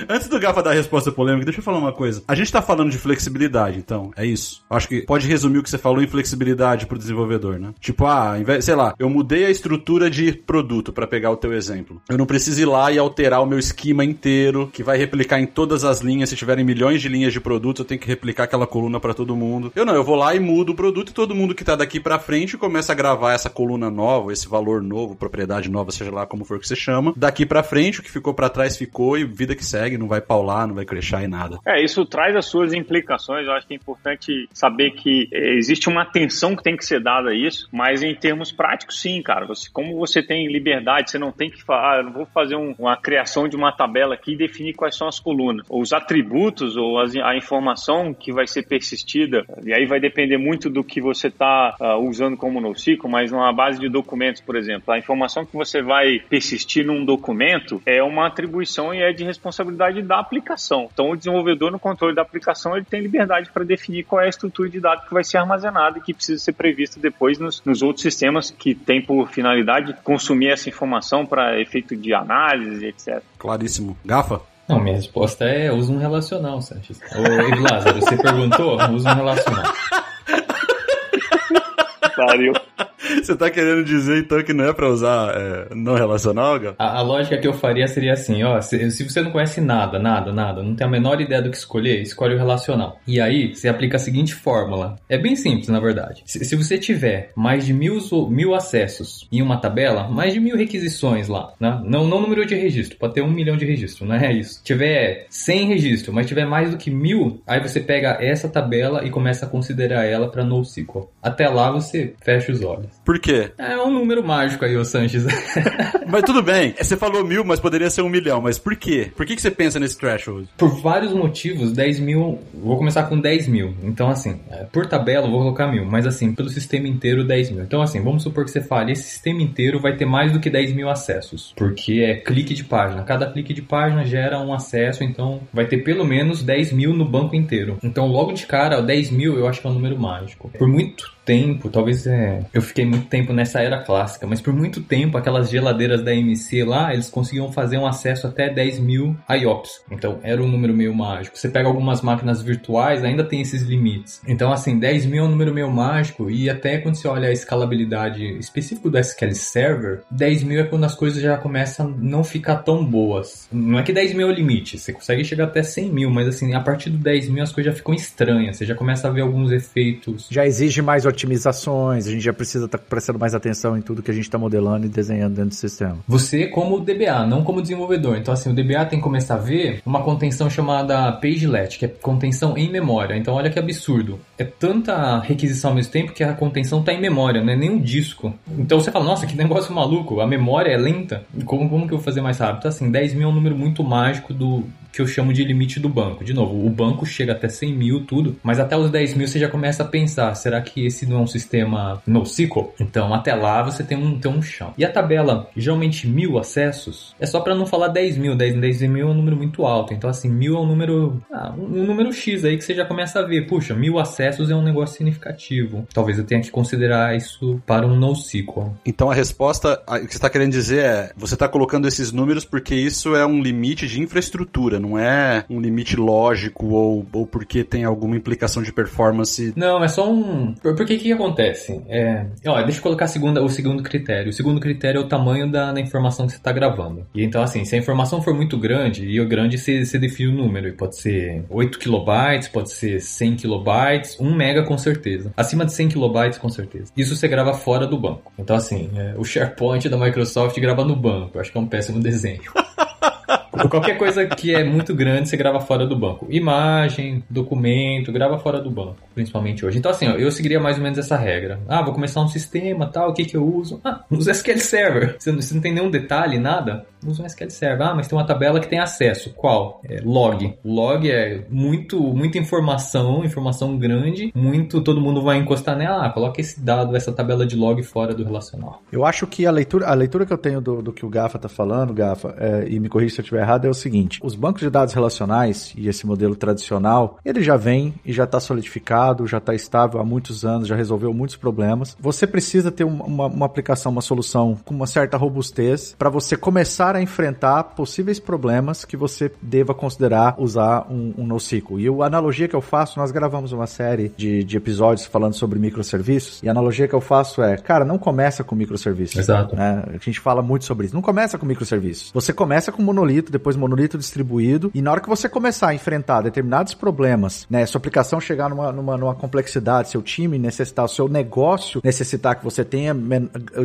Antes do Gafa dar a resposta polêmica, deixa eu falar uma coisa. A gente tá falando de flexibilidade, então, é isso. Acho que pode resumir o que você falou em flexibilidade pro desenvolvedor, né? Tipo, ah, sei lá, eu mudei a estrutura de produto, para pegar o teu exemplo. Eu não preciso ir lá e alterar o meu esquema inteiro, que vai replicar em todas as linhas. Se tiverem milhões de linhas de produto, eu tenho que replicar aquela coluna para todo mundo. Eu não, eu vou lá e mudo o produto e todo mundo que tá daqui para frente começa a gravar essa coluna nova, esse valor novo, propriedade nova, seja lá como for que você chama. Daqui para frente, o que ficou para trás ficou e vida que segue, não vai paular, não vai crescer e nada. É, isso traz as suas implicações. Eu acho que é importante saber que é, existe uma atenção que tem que ser dada a isso, mas em termos práticos, sim, cara. Você, como você tem liberdade, você não tem que falar, ah, vou fazer um, uma criação de uma tabela aqui e definir quais são as colunas, ou os atributos, ou as, a informação que vai ser persistida. E aí vai depender muito do que você está uh, ah, usando como NoSQL, mas numa base de documentos, por exemplo, a informação que você vai persistir num documento é uma atribuição e é de responsabilidade da aplicação. Então, o desenvolvedor no controle da aplicação ele tem liberdade para definir qual é a estrutura de dados que vai ser armazenada e que precisa ser prevista depois nos, nos outros sistemas que tem por finalidade consumir essa informação para efeito de análise, etc. Claríssimo. Gafa? Não, minha resposta é usa um relacional, Sanches. Ô, Lázaro, você perguntou? Usa um relacional. Pariu. Você tá querendo dizer então que não é pra usar é, não relacional, Gal? A, a, lógica que eu faria seria assim, ó, se, se, você não conhece nada, nada, nada, não tem a menor ideia do que escolher, escolhe o relacional. E aí, você aplica a seguinte fórmula. É bem simples, na verdade. Se, se você tiver mais de mil, mil acessos em uma tabela, mais de mil requisições lá, né? Não, não número de registro, pode ter um milhão de registro, não é isso. Tiver 100 registros, mas tiver mais do que mil, aí você pega essa tabela e começa a considerar ela para NoSQL. Até lá você fecha os olhos. Por quê? É um número mágico aí, ô Sanches. mas tudo bem, você falou mil, mas poderia ser um milhão. Mas por quê? Por que, que você pensa nesse threshold? Por vários motivos, 10 mil. Vou começar com 10 mil. Então, assim, é, por tabela, vou colocar mil. Mas, assim, pelo sistema inteiro, 10 mil. Então, assim, vamos supor que você fale: esse sistema inteiro vai ter mais do que 10 mil acessos. Porque é clique de página. Cada clique de página gera um acesso. Então, vai ter pelo menos 10 mil no banco inteiro. Então, logo de cara, 10 mil eu acho que é um número mágico. Por muito tempo, talvez é, eu fiquei muito tempo nessa era clássica, mas por muito tempo aquelas geladeiras da MC lá, eles conseguiam fazer um acesso até 10 mil IOPS. Então era um número meio mágico. Você pega algumas máquinas virtuais, ainda tem esses limites. Então assim, 10 mil é um número meio mágico e até quando você olha a escalabilidade específica do SQL Server, 10 mil é quando as coisas já começam a não ficar tão boas. Não é que 10 mil é o limite, você consegue chegar até 100 mil, mas assim, a partir do 10 mil as coisas já ficam estranhas, você já começa a ver alguns efeitos. Já exige mais otimizações, a gente já precisa estar tá prestando mais atenção em tudo que a gente está modelando e desenhando dentro do sistema. Você como DBA, não como desenvolvedor. Então assim, o DBA tem que começar a ver uma contenção chamada pagelet, que é contenção em memória. Então olha que absurdo. É tanta requisição ao mesmo tempo que a contenção está em memória, não é nem um disco. Então você fala, nossa, que negócio maluco, a memória é lenta. Como, como que eu vou fazer mais rápido? Então, assim, 10 mil é um número muito mágico do, que eu chamo de limite do banco. De novo, o banco chega até 100 mil, tudo, mas até os 10 mil você já começa a pensar: será que esse não é um sistema NoSQL? Então, até lá você tem um, tem um chão. E a tabela, geralmente mil acessos, é só para não falar 10 mil. 10, 10 mil é um número muito alto. Então, assim, mil é um número, ah, um número X aí que você já começa a ver: puxa, mil acessos é um negócio significativo. Talvez eu tenha que considerar isso para um NoSQL. Então, a resposta, que você está querendo dizer é: você está colocando esses números porque isso é um limite de infraestrutura não é um limite lógico ou, ou porque tem alguma implicação de performance. Não, é só um. Porque o que, que acontece? É... Ó, deixa eu colocar segunda, o segundo critério. O segundo critério é o tamanho da, da informação que você está gravando. E então, assim, se a informação for muito grande, e o grande você, você define o número. E pode ser 8 kilobytes, pode ser 100 kilobytes, 1 mega com certeza. Acima de 100 kilobytes, com certeza. Isso você grava fora do banco. Então, assim, é, o SharePoint da Microsoft grava no banco. Eu acho que é um péssimo desenho. Qualquer coisa que é muito grande, você grava fora do banco. Imagem, documento, grava fora do banco, principalmente hoje. Então, assim, ó, eu seguiria mais ou menos essa regra. Ah, vou começar um sistema, tal, o que que eu uso? Ah, uso SQL Server. Você não, você não tem nenhum detalhe, nada? Usa um SQL Server. Ah, mas tem uma tabela que tem acesso. Qual? É log. Log é muito, muita informação, informação grande, muito, todo mundo vai encostar nela. Ah, coloca esse dado, essa tabela de log fora do relacional. Eu acho que a leitura, a leitura que eu tenho do, do que o Gafa tá falando, Gafa, é, e me corrija se eu estiver errado, é o seguinte: os bancos de dados relacionais e esse modelo tradicional, ele já vem e já está solidificado, já está estável há muitos anos, já resolveu muitos problemas. Você precisa ter uma, uma aplicação, uma solução com uma certa robustez para você começar a enfrentar possíveis problemas que você deva considerar usar um, um NoSQL. E a analogia que eu faço, nós gravamos uma série de, de episódios falando sobre microserviços, e a analogia que eu faço é, cara, não começa com microserviços. Exato. Né? A gente fala muito sobre isso. Não começa com microserviços. Você começa com monolito, depois monolito distribuído, e na hora que você começar a enfrentar determinados problemas, né, sua aplicação chegar numa, numa, numa complexidade, seu time necessitar, o seu negócio necessitar que você tenha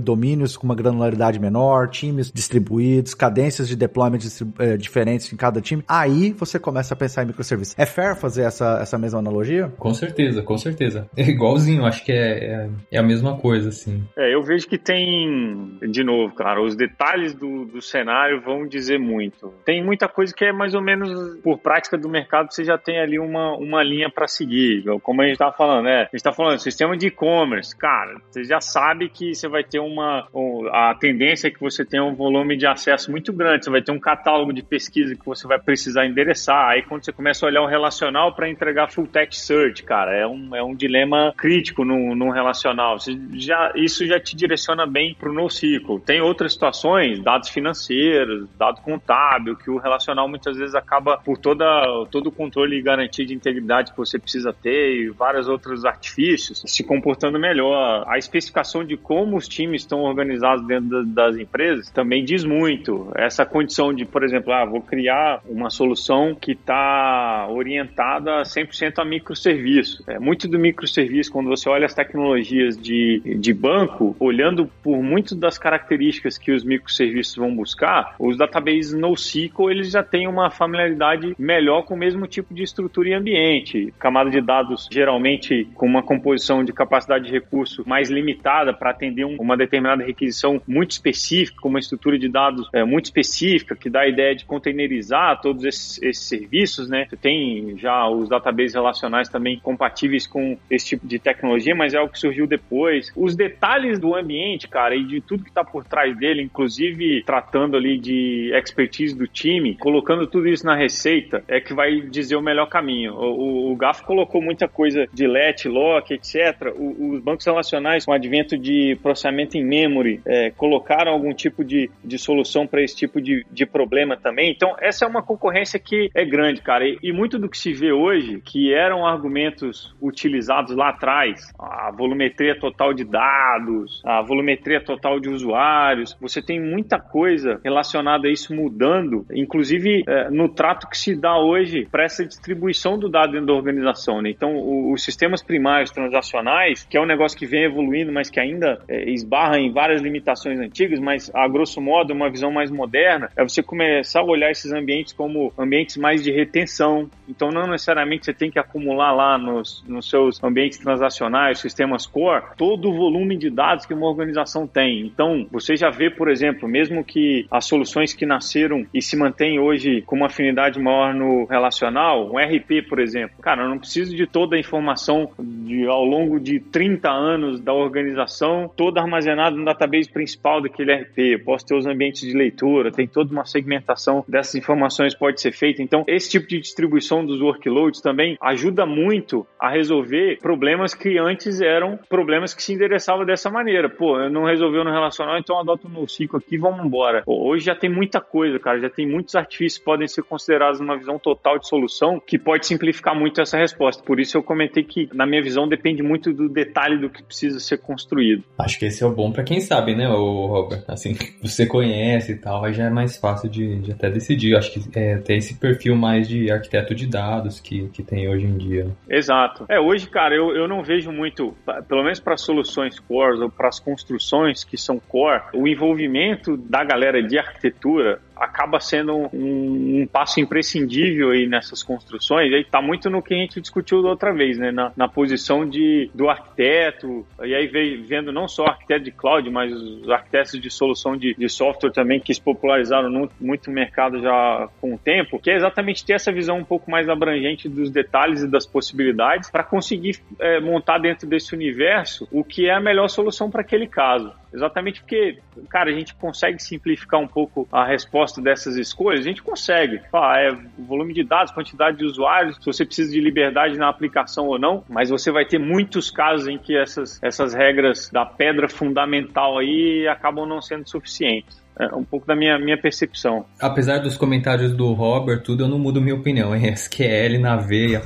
domínios com uma granularidade menor, times distribuídos, cadências de deployment é, diferentes em cada time, aí você começa a pensar em microserviços. É fair fazer essa, essa mesma analogia? Com certeza, com certeza. É igualzinho, acho que é, é, é, a mesma coisa, assim. É, eu vejo que tem, de novo, cara, os detalhes do, do cenário vão dizer muito. Tem muita coisa que é mais ou menos por prática do mercado, você já tem ali uma, uma linha para seguir. Como a gente tá falando, né? A gente tá falando sistema de e-commerce. Cara, você já sabe que você vai ter uma. A tendência é que você tenha um volume de acesso muito grande. Você vai ter um catálogo de pesquisa que você vai precisar endereçar. Aí quando você começa a olhar o relacional para entregar full text search, cara, é um, é um dilema crítico num, num relacional. Você já, isso já te direciona bem para o NoSQL. Tem outras situações, dados financeiros, dado contábil, que o relacional muitas vezes acaba por toda, todo o controle e garantia de integridade que você precisa ter e vários outros artifícios se comportando melhor. A especificação de como os times estão organizados dentro das empresas também diz muito. Essa condição de, por exemplo, ah, vou criar uma solução que está orientada 100% a microserviço. É, muito do microserviço, quando você olha as tecnologias de, de banco, olhando por muitas das características que os microserviços vão buscar, os databases NoSQL eles já têm uma familiaridade melhor com o mesmo tipo de estrutura e ambiente. Camada de dados geralmente com uma composição de capacidade de recurso mais limitada para atender um, uma determinada requisição muito específica, uma estrutura de dados é, muito específica, que dá a ideia de containerizar todos esses, esses serviços, né? Você tem já os databases relacionais também compatíveis com esse tipo de tecnologia, mas é algo que surgiu depois. Os detalhes do ambiente, cara, e de tudo que está por trás dele, inclusive tratando ali de expertise do time, colocando tudo isso na receita, é que vai dizer o melhor caminho. O, o, o GAF colocou muita coisa de let, lock, etc. O, os bancos relacionais, com o advento de processamento em memory, é, colocaram algum tipo de, de solução para esse tipo de, de problema também. Então, essa é uma concorrência que é grande, cara. E, e muito do que se vê hoje, que eram argumentos utilizados lá atrás, a volumetria total de dados, a volumetria total de usuários, você tem muita coisa relacionada a isso mudando, inclusive é, no trato que se dá hoje para essa distribuição do dado dentro da organização. Né? Então, o, os sistemas primários transacionais, que é um negócio que vem evoluindo, mas que ainda é, esbarra em várias limitações antigas, mas a grosso modo, uma visão mais moderna, é você começar a olhar esses ambientes como ambientes mais de retenção. Então, não necessariamente você tem que acumular lá nos, nos seus ambientes transacionais, sistemas core, todo o volume de dados que uma organização tem. Então, você já vê, por exemplo, mesmo que as soluções que nasceram e se mantêm hoje com uma afinidade maior no relacional, um RP, por exemplo, cara, eu não preciso de toda a informação de, ao longo de 30 anos da organização, toda armazenada no database principal daquele RP. Eu posso ter os ambientes de leitura, tem toda uma segmentação dessas informações pode ser feita. Então, esse tipo de distribuição dos workloads também ajuda muito a resolver problemas que antes eram problemas que se endereçavam dessa maneira. Pô, eu não resolveu no relacional, então adoto um NoSQL aqui e vamos embora. Hoje já tem muita coisa, cara, já tem muitos artifícios que podem ser considerados numa visão total de solução que pode simplificar muito essa resposta. Por isso eu comentei que, na minha visão, depende muito do detalhe do que precisa ser construído. Acho que esse é o bom para quem sabe, né, o Robert? Assim, você conhece tal, aí já é mais fácil de, de até decidir. Acho que é, tem esse perfil mais de arquiteto de dados que, que tem hoje em dia. Exato. É, hoje, cara, eu, eu não vejo muito, pelo menos para soluções core ou para as construções que são core, o envolvimento da galera de arquitetura acaba sendo um, um, passo imprescindível aí nessas construções. Aí tá muito no que a gente discutiu da outra vez, né? Na, na posição de, do arquiteto, e aí vendo não só arquiteto de cloud, mas os arquitetos de solução de, de software também que se popularizaram no, muito no mercado já com o tempo, que é exatamente ter essa visão um pouco mais abrangente dos detalhes e das possibilidades para conseguir é, montar dentro desse universo o que é a melhor solução para aquele caso. Exatamente porque, cara, a gente consegue simplificar um pouco a resposta dessas escolhas, a gente consegue. Ah, é volume de dados, quantidade de usuários, se você precisa de liberdade na aplicação ou não, mas você vai ter muitos casos em que essas, essas regras da pedra fundamental aí acabam não sendo suficientes é um pouco da minha, minha percepção. Apesar dos comentários do Robert, tudo, eu não mudo minha opinião, hein? SQL na veia.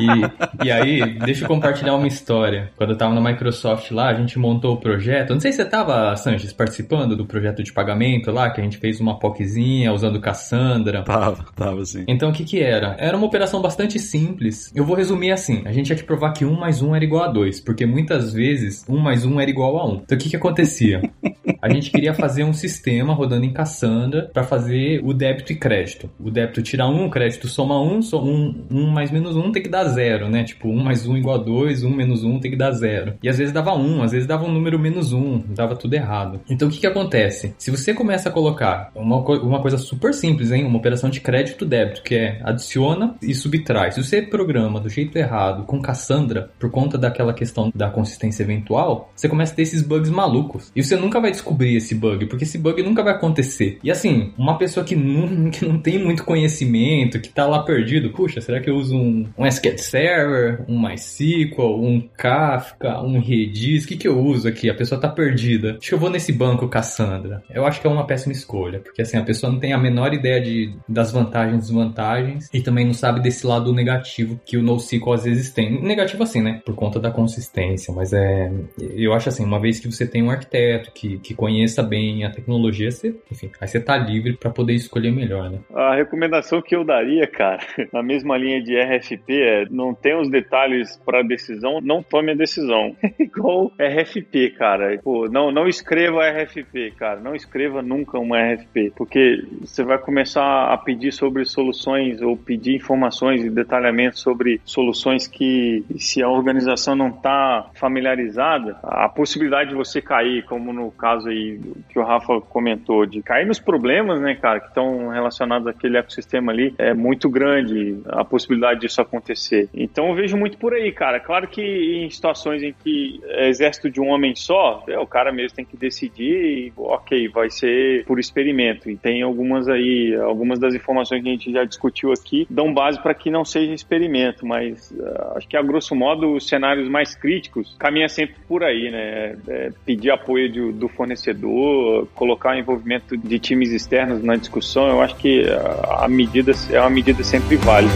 e, e aí, deixa eu compartilhar uma história. Quando eu tava na Microsoft lá, a gente montou o projeto. Não sei se você tava, Sanches, participando do projeto de pagamento lá, que a gente fez uma POCzinha usando Cassandra. Tava, tava sim. Então o que que era? Era uma operação bastante simples. Eu vou resumir assim. A gente ia te provar que 1 mais 1 era igual a 2, porque muitas vezes 1 mais 1 era igual a 1. Então o que que acontecia? A gente queria fazer um sistema sistema rodando em Cassandra para fazer o débito e crédito. O débito tira um, o crédito soma um, so, um, um mais menos um tem que dar zero, né? Tipo, um mais um igual a dois, um menos um tem que dar zero. E às vezes dava um, às vezes dava um número menos um, dava tudo errado. Então o que que acontece? Se você começa a colocar uma, uma coisa super simples, hein? Uma operação de crédito-débito, que é adiciona e subtrai. Se você programa do jeito errado com Cassandra, por conta daquela questão da consistência eventual, você começa a ter esses bugs malucos. E você nunca vai descobrir esse bug, porque esse bug nunca vai acontecer. E assim, uma pessoa que não, que não tem muito conhecimento, que tá lá perdido, puxa, será que eu uso um, um SQL Server, um MySQL, um Kafka, um Redis? O que, que eu uso aqui? A pessoa tá perdida. Acho que eu vou nesse banco Cassandra. Eu acho que é uma péssima escolha, porque assim, a pessoa não tem a menor ideia de, das vantagens e desvantagens e também não sabe desse lado negativo que o NoSQL às vezes tem. Negativo assim, né? Por conta da consistência, mas é. Eu acho assim, uma vez que você tem um arquiteto que, que conheça bem a tecnologia, você, enfim, aí você tá livre para poder escolher melhor, né? A recomendação que eu daria, cara, na mesma linha de RFP é não tem os detalhes para decisão, não tome a decisão. Igual RFP, cara. Pô, não, não escreva RFP, cara. Não escreva nunca uma RFP, porque você vai começar a pedir sobre soluções ou pedir informações e detalhamento sobre soluções que, se a organização não está familiarizada, a possibilidade de você cair, como no caso aí que o Rafa comentou, de cair nos problemas, né, cara, que estão relacionados àquele ecossistema ali, é muito grande a possibilidade disso acontecer. Então eu vejo muito por aí, cara. Claro que em situações em que é exército de um homem só, é, o cara mesmo tem que decidir e, ok, vai ser por experimento. E tem algumas aí, algumas das informações que a gente já discutiu aqui, dão base para que não seja experimento, mas uh, acho que a grosso modo os cenários mais críticos caminha sempre por aí, né? É pedir apoio de, do fornecedor, colocar o envolvimento de times externos na discussão, eu acho que a medida é uma medida sempre válida.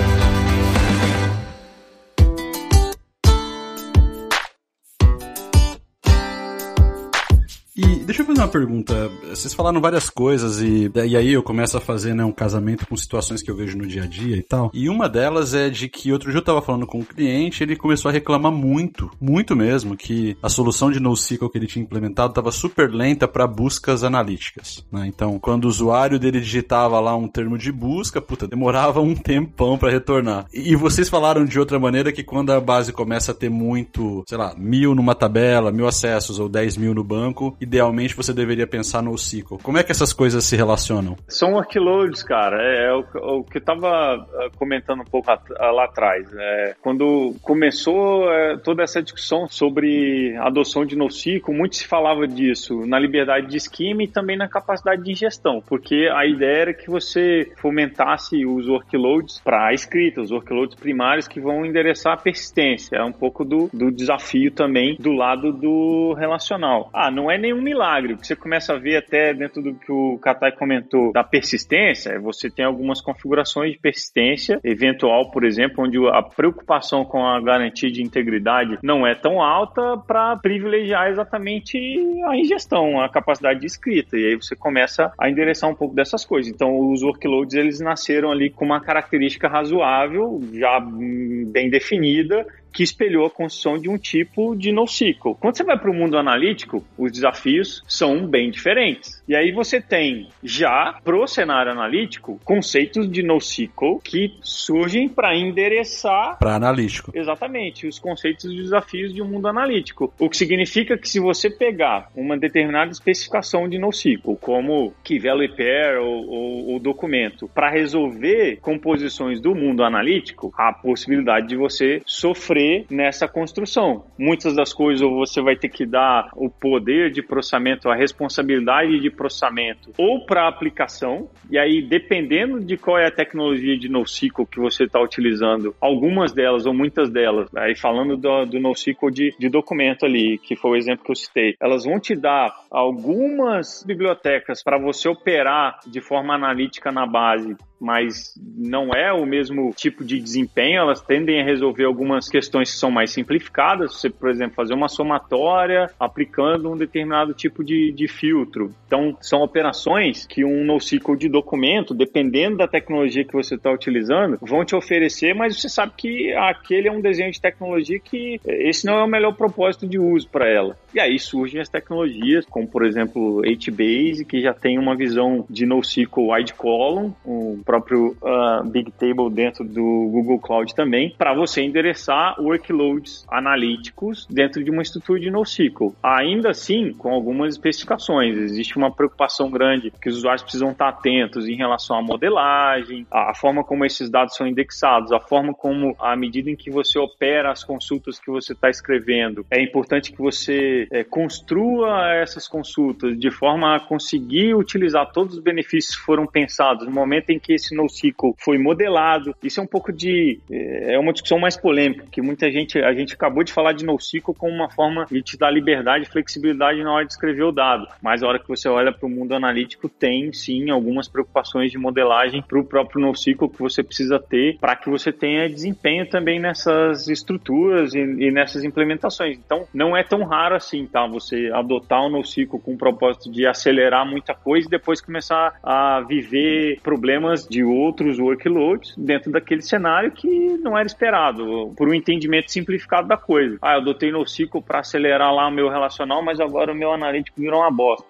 Deixa eu fazer uma pergunta. Vocês falaram várias coisas e, e aí eu começo a fazer né, um casamento com situações que eu vejo no dia a dia e tal. E uma delas é de que outro dia eu tava falando com um cliente, ele começou a reclamar muito, muito mesmo, que a solução de NoSQL que ele tinha implementado estava super lenta para buscas analíticas. Né? Então, quando o usuário dele digitava lá um termo de busca, puta, demorava um tempão para retornar. E vocês falaram de outra maneira que quando a base começa a ter muito, sei lá, mil numa tabela, mil acessos ou dez mil no banco, idealmente você deveria pensar no ciclo. Como é que essas coisas se relacionam? São workloads, cara. É, é o, o, que eu estava ah, comentando um pouco lá atrás. É, quando começou é, toda essa discussão sobre adoção de NoSQL, muito se falava disso na liberdade de esquema e também na capacidade de ingestão, porque a ideia era que você fomentasse os workloads para a escrita, os workloads primários que vão endereçar a persistência. É um pouco do, do desafio também do lado do relacional. Ah, não é nenhum milagre milagre. Que você começa a ver até dentro do que o Katai comentou da persistência, você tem algumas configurações de persistência eventual, por exemplo, onde a preocupação com a garantia de integridade não é tão alta para privilegiar exatamente a ingestão, a capacidade de escrita. E aí você começa a endereçar um pouco dessas coisas. Então, os workloads eles nasceram ali com uma característica razoável, já bem definida, que espelhou a construção de um tipo de NoSQL. Quando você vai para o mundo analítico, os desafios são bem diferentes. E aí você tem já pro cenário analítico conceitos de NoSQL que surgem para endereçar para analítico. Exatamente, os conceitos e desafios de um mundo analítico. O que significa que se você pegar uma determinada especificação de NoSQL, como key value pair ou, ou, ou documento, para resolver composições do mundo analítico, há a possibilidade de você sofrer nessa construção. Muitas das coisas você vai ter que dar o poder de processamento, a responsabilidade de processamento ou para aplicação, e aí dependendo de qual é a tecnologia de NoSQL que você está utilizando, algumas delas ou muitas delas, aí falando do, do NoSQL de, de documento ali, que foi o exemplo que eu citei, elas vão te dar algumas bibliotecas para você operar de forma analítica na base mas não é o mesmo tipo de desempenho, elas tendem a resolver algumas questões que são mais simplificadas, você, por exemplo, fazer uma somatória aplicando um determinado tipo de, de filtro. Então, são operações que um NoSQL de documento, dependendo da tecnologia que você está utilizando, vão te oferecer, mas você sabe que aquele é um desenho de tecnologia que esse não é o melhor propósito de uso para ela. E aí surgem as tecnologias, como por exemplo HBase, que já tem uma visão de NoSQL wide column, um próprio uh, Big Table dentro do Google Cloud também, para você endereçar workloads analíticos dentro de uma estrutura de NoSQL. Ainda assim, com algumas especificações, existe uma preocupação grande que os usuários precisam estar atentos em relação à modelagem, a forma como esses dados são indexados, a forma como, à medida em que você opera as consultas que você está escrevendo, é importante que você é, construa essas consultas de forma a conseguir utilizar todos os benefícios que foram pensados no momento em que esse NoSQL foi modelado. Isso é um pouco de é, é uma discussão mais polêmica, que muita gente a gente acabou de falar de NoSQL como uma forma de te dar liberdade e flexibilidade na hora de escrever o dado. Mas a hora que você olha para o mundo analítico, tem sim algumas preocupações de modelagem para o próprio NoSQL que você precisa ter para que você tenha desempenho também nessas estruturas e, e, nessas implementações. Então, não é tão raro assim, tá? Você adotar o NoSQL com o propósito de acelerar muita coisa e depois começar a viver problemas de outros workloads dentro daquele cenário que não era esperado, por um entendimento simplificado da coisa. Ah, eu adotei NoSQL para acelerar lá o meu relacional, mas agora o meu analítico virou uma bosta.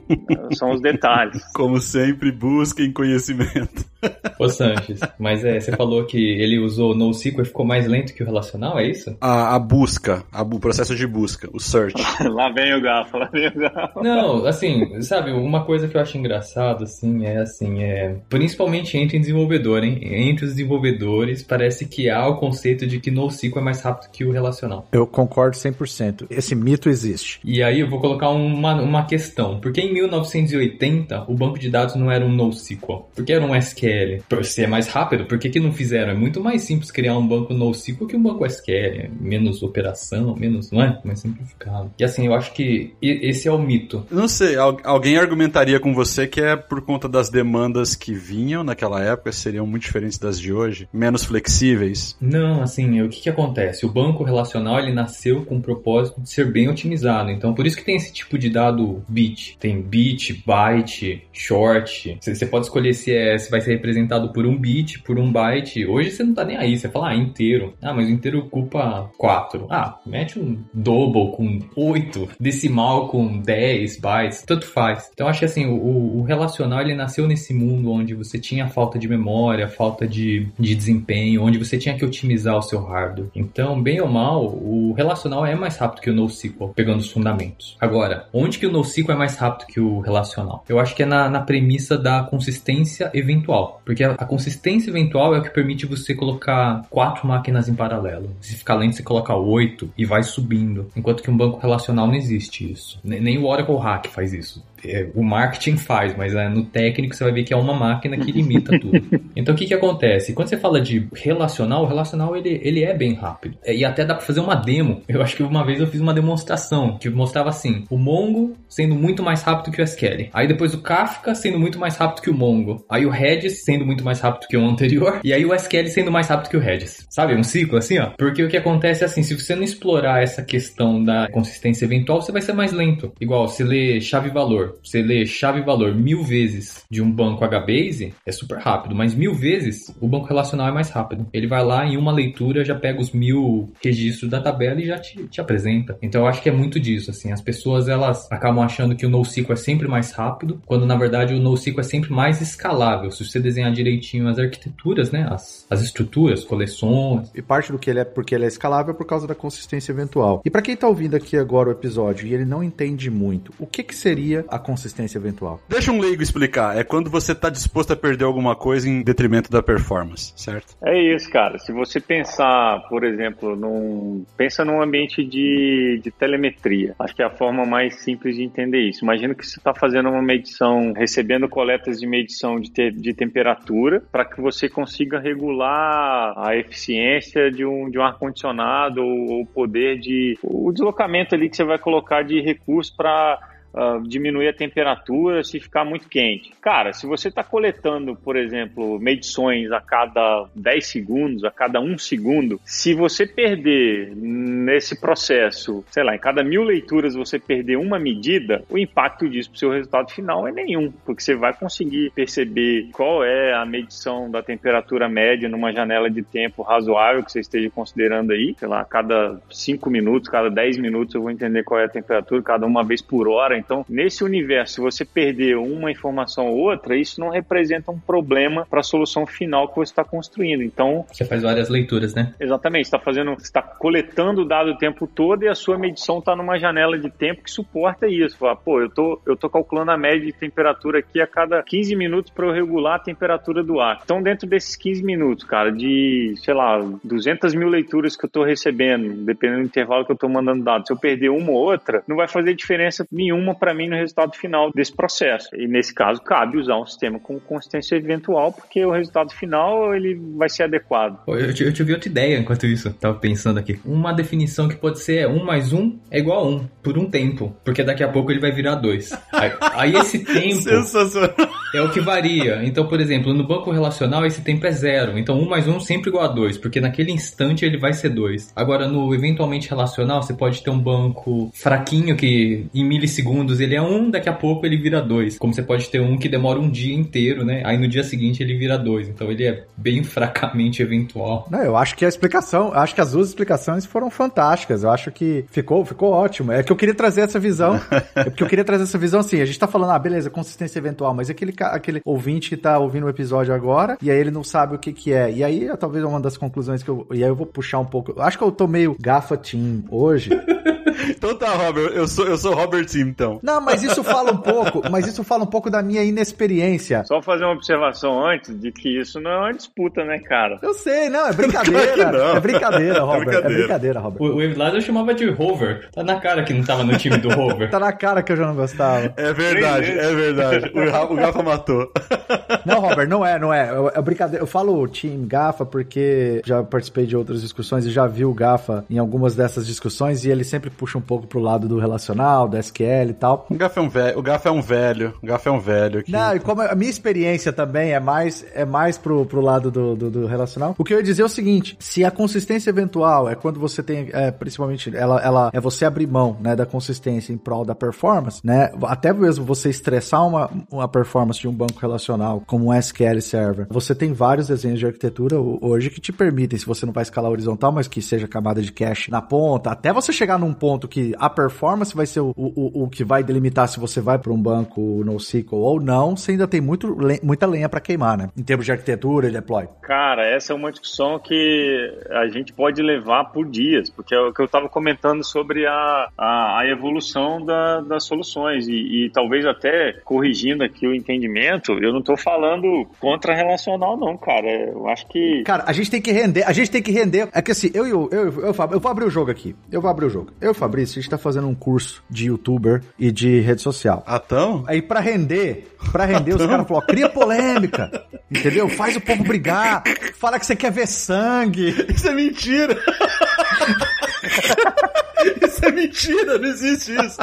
São os detalhes. Como sempre, busquem conhecimento. Ô Sanches, mas é, você falou que ele usou NoSQL e ficou mais lento que o relacional, é isso? A, a busca, a, o processo de busca, o search. lá vem o gafo, lá vem o gafo. Não, assim, sabe, uma coisa que eu acho engraçado, assim, é assim, é... Principalmente entre desenvolvedor, hein? Entre os desenvolvedores, parece que há o conceito de que NoSQL é mais rápido que o relacional. Eu concordo 100%. Esse mito existe. E aí eu vou colocar uma, uma questão. Por que em 1980 o banco de dados não era um NoSQL? Porque era um SQL? SQL. Por ser mais rápido, por que, que não fizeram? É muito mais simples criar um banco NoSQL que um banco SQL. Menos operação, menos, não é? Mais simplificado. E assim, eu acho que esse é o mito. Não sei, alguém argumentaria com você que é por conta das demandas que vinham naquela época, seriam muito diferentes das de hoje? Menos flexíveis? Não, assim, o que, que acontece? O banco relacional, ele nasceu com o propósito de ser bem otimizado. Então, por isso que tem esse tipo de dado bit. Tem bit, byte, short. Você pode escolher se, é, se vai ser representado por um bit, por um byte. Hoje você não tá nem aí, você fala, ah, inteiro. Ah, mas o inteiro ocupa 4. Ah, mete um double com 8, decimal com 10 bytes, tanto faz. Então acho que assim, o, o relacional ele nasceu nesse mundo onde você tinha falta de memória, falta de, de desempenho, onde você tinha que otimizar o seu hardware. Então, bem ou mal, o relacional é mais rápido que o NoSQL, pegando os fundamentos. Agora, onde que o NoSQL é mais rápido que o relacional? Eu acho que é na, na premissa da consistência eventual. Porque a, a, consistência eventual é o que permite você colocar quatro máquinas em paralelo. Se ficar lento, você coloca oito e vai subindo. Enquanto que um banco relacional não existe isso. Nem o Oracle Hack faz isso é, o marketing faz, mas é, no técnico você vai ver que é uma máquina que limita tudo. Então o que que acontece? Quando você fala de relacional, o relacional ele, ele é bem rápido. É, e até dá para fazer uma demo. Eu acho que uma vez eu fiz uma demonstração que mostrava assim, o Mongo sendo muito mais rápido que o SQL. Aí depois o Kafka sendo muito mais rápido que o Mongo. Aí o Redis sendo muito mais rápido que o anterior. E aí o SQL sendo mais rápido que o Redis. Sabe? Um ciclo assim, ó. Porque o que acontece é assim, se você não explorar essa questão da consistência eventual, você vai ser mais lento. Igual, se lê chave-valor você lê chave-valor mil vezes de um banco HBase, é super rápido, mas mil vezes o banco relacional é mais rápido. Ele vai lá em uma leitura, já pega os mil registros da tabela e já te, te apresenta. Então eu acho que é muito disso, assim. As pessoas, elas acabam achando que o NoSQL é sempre mais rápido, quando na verdade o NoSQL é sempre mais escalável. Se você desenhar direitinho as arquiteturas, né, as, as estruturas, coleções. E parte do que ele é porque ele é escalável é por causa da consistência eventual. E para quem tá ouvindo aqui agora o episódio e ele não entende muito, o que que seria a consistência eventual. Deixa um leigo explicar. É quando você está disposto a perder alguma coisa em detrimento da performance, certo? É isso, cara. Se você pensar, por exemplo, num. Pensa num ambiente de, de telemetria. Acho que é a forma mais simples de entender isso. Imagina que você está fazendo uma medição, recebendo coletas de medição de, te, de temperatura, para que você consiga regular a eficiência de um, de um ar-condicionado ou o poder de. o deslocamento ali que você vai colocar de recurso para uh, diminuir a temperatura se ficar muito quente. Cara, se você está coletando, por exemplo, medições a cada 10 segundos, a cada 1 segundo, se você perder nesse processo, sei lá, em cada mil leituras você perder uma medida, o impacto disso para o seu resultado final é nenhum, porque você vai conseguir perceber qual é a medição da temperatura média numa janela de tempo razoável que você esteja considerando aí, sei lá, cada 5 minutos, cada 10 minutos eu vou entender qual é a temperatura, cada uma vez por hora, Então, nesse universo, se você perder uma informação ou outra, isso não representa um problema para a solução final que você está construindo. Então, você faz várias leituras, né? Exatamente, está fazendo, está coletando o dado o tempo todo e a sua medição está numa janela de tempo que suporta isso. Fala, pô, eu tô, eu tô calculando a média de temperatura aqui a cada 15 minutos para eu regular a temperatura do ar. Então, dentro desses 15 minutos, cara, de, sei lá, 200 mil leituras que eu estou recebendo, dependendo do intervalo que eu estou mandando dados, se eu perder uma ou outra, não vai fazer diferença nenhuma para mim no resultado final desse processo. E nesse caso, cabe usar um sistema com consistência eventual, porque o resultado final ele vai ser adequado. Eu, eu, eu tive outra ideia enquanto isso, tava pensando aqui. Uma definição que pode ser 1 mais 1 é igual a 1, por um tempo, porque daqui a pouco ele vai virar 2. Aí, aí esse tempo é o que varia. Então, por exemplo, no banco relacional esse tempo é zero. Então, 1 mais 1 sempre igual a 2, porque naquele instante ele vai ser 2. Agora, no eventualmente relacional, você pode ter um banco fraquinho que em milissegundos ele é 1, daqui a pouco ele vira 2. Como você pode ter um que demora um dia inteiro, né? Aí no dia seguinte ele vira 2. Então ele é bem fracamente eventual. Não, eu acho que a explicação, acho que as duas explicações foram fantásticas. Eu acho que ficou, ficou ótimo. É que eu queria trazer essa visão. é porque eu queria trazer essa visão assim. A gente tá falando, ah, beleza, consistência eventual, mas aquele, aquele ouvinte que tá ouvindo o episódio agora, e aí ele não sabe o que que é. E aí, talvez uma das conclusões que eu. E aí eu vou puxar um pouco. Acho que eu tô meio gafa team hoje. Então tá, Robert, eu sou, eu sou Robert Team, então. Não, mas isso fala um pouco, mas isso fala um pouco da minha inexperiência. Só fazer uma observação antes de que isso não é uma disputa, né, cara? Eu sei, não, é brincadeira. não. É brincadeira, Robert. É brincadeira, é brincadeira Robert. O, o Evlado eu chamava de Hover. Tá na cara que não tava no time do Hover. tá na cara que eu já não gostava. É verdade, é verdade. O, o Gafa matou. Não, Robert, não é, não é. É brincadeira. Eu falo Team Gafa porque já participei de outras discussões e já vi o Gafa em algumas dessas discussões e ele sempre puxa um pouco pro lado do relacional, do SQL e tal. O Gafa é um velho, o Gafa é um velho, o Gafa é um velho. Aqui. Não, e como a minha experiência também é mais, é mais pro, pro lado do, do, do, relacional, o que eu ia dizer é o seguinte, se a consistência eventual é quando você tem, é, principalmente, ela, ela é você abrir mão, né, da consistência em prol da performance, né, até mesmo você estressar uma, uma performance de um banco relacional como um SQL Server, você tem vários desenhos de arquitetura hoje que te permitem, se você não vai escalar horizontal, mas que seja camada de cache na ponta, até você chegar num ponto que a performance vai ser o, o, o que vai delimitar se você vai para um banco NoSQL ou não, você ainda tem muito, muita lenha para queimar, né? Em termos de arquitetura e deploy. Cara, essa é uma discussão que a gente pode levar por dias, porque é o que eu estava comentando sobre a, a, a evolução da, das soluções e, e, talvez até corrigindo aqui o entendimento, eu não estou falando contra relacional não, cara. Eu acho que... Cara, a gente tem que render, a gente tem que render. É que assim, eu e o eu, eu, eu, eu vou abrir o jogo aqui. Eu vou abrir o jogo. Eu, Fabrício, a gente tá fazendo um curso de youtuber e de rede social. Atão? Aí pra render, pra render, os caras falaram, cria polêmica, entendeu? Faz o povo brigar, fala que você quer ver sangue. Isso é mentira. isso é mentira, não existe isso.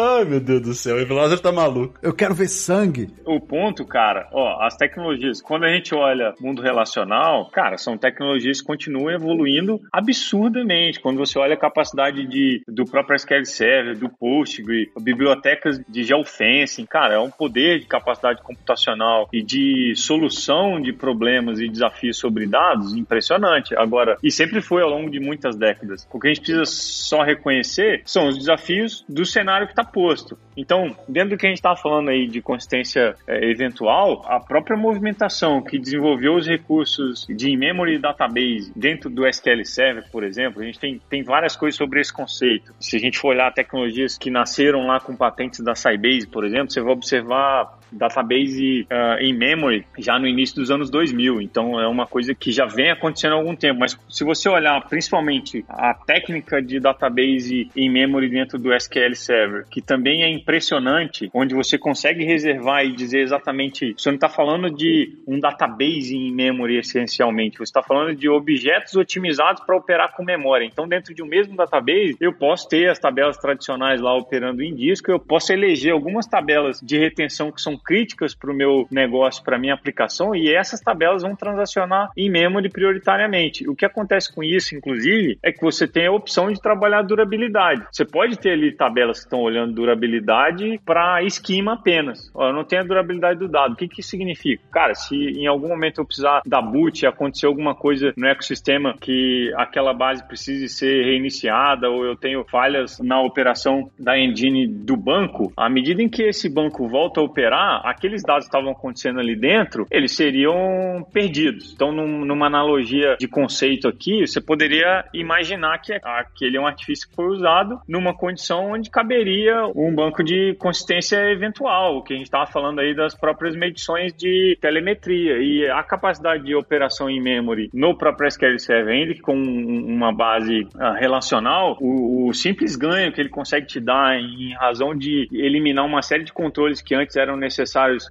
Ai, meu Deus do céu, o Evilázar tá maluco. Eu quero ver sangue. O ponto, cara, ó, as tecnologias, quando a gente olha mundo relacional, cara, são tecnologias que continuam evoluindo absurdamente. Quando você olha a capacidade de, do próprio SQL Server, do Postgre, bibliotecas de geofencing, cara, é um poder de capacidade computacional e de solução de problemas e desafios sobre dados impressionante. Agora, e sempre foi ao longo de muitas décadas. O que a gente precisa só reconhecer são os desafios do cenário que está posto. Então, dentro do que a gente estava falando aí de consistência é, eventual, a própria movimentação que desenvolveu os recursos de in-memory database dentro do SQL Server, por exemplo, a gente tem, tem várias coisas sobre esse conceito. Se a gente for olhar tecnologias que nasceram lá com patentes da Sybase, por exemplo, você vai observar database uh, em memory já no início dos anos 2000. Então é uma coisa que já vem acontecendo há algum tempo. Mas se você olhar principalmente a técnica de database em memory dentro do SQL Server, que também é impressionante, onde você consegue reservar e dizer exatamente. Você não está falando de um database em memory essencialmente, você está falando de objetos otimizados para operar com memória. Então, dentro de um mesmo database, eu posso ter as tabelas tradicionais lá operando em disco, eu posso eleger algumas tabelas de retenção que são críticas para o meu negócio, para minha aplicação, e essas tabelas vão transacionar em memory prioritariamente. O que acontece com isso, inclusive, é que você tem a opção de trabalhar durabilidade. Você pode ter ali tabelas que estão olhando durabilidade para esquema apenas. Ó, eu não tenho a durabilidade do dado. O que, que significa? Cara, se em algum momento eu precisar dar boot acontecer alguma coisa no ecossistema que aquela base precise ser reiniciada ou eu tenho falhas na operação da engine do banco, à medida em que esse banco volta a operar, aqueles dados que estavam acontecendo ali dentro, eles seriam perdidos. Então, num, numa analogia de conceito aqui, você poderia imaginar que aquele é um artifício que foi usado numa condição onde caberia um banco de consistência eventual, que a gente estava falando aí das próprias medições de telemetria e a capacidade de operação em memory no próprio SQL Server, ainda que com uma base uh, relacional, o, o, simples ganho que ele consegue te dar em razão de eliminar uma série de controles que antes eram necessários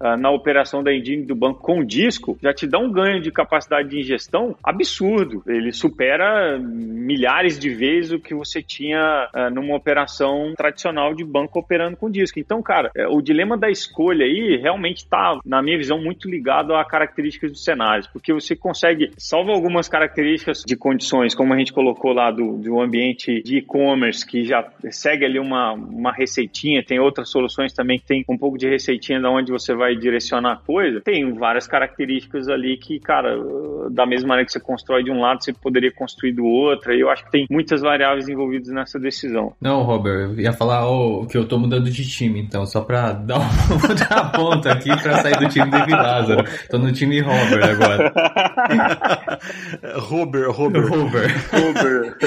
uh, na operação da engine do banco com disco, já te dá um ganho de capacidade de ingestão absurdo. Ele supera milhares de vezes o que você tinha uh, numa operação tradicional de banco operando com disco. Então, cara, é, o dilema da escolha aí realmente está, na minha visão, muito ligado a características dos cenários, porque você consegue, salvo algumas características de condições, como a gente colocou lá do, do ambiente de e-commerce, que já segue ali uma, uma receitinha, tem outras soluções também que tem um pouco de receitinha da onde você vai direcionar a coisa, tem várias características ali que, cara, da mesma maneira que você constrói de um lado, você poderia construir do outro, e eu acho que tem muitas variáveis envolvidas nessa decisão. Não, Robert, eu ia falar oh, que eu tô mudando de time, então, só pra dar uma ponta aqui pra sair do time David Lázaro. Tô no time Robert agora. Robert, Robert. Robert. Robert.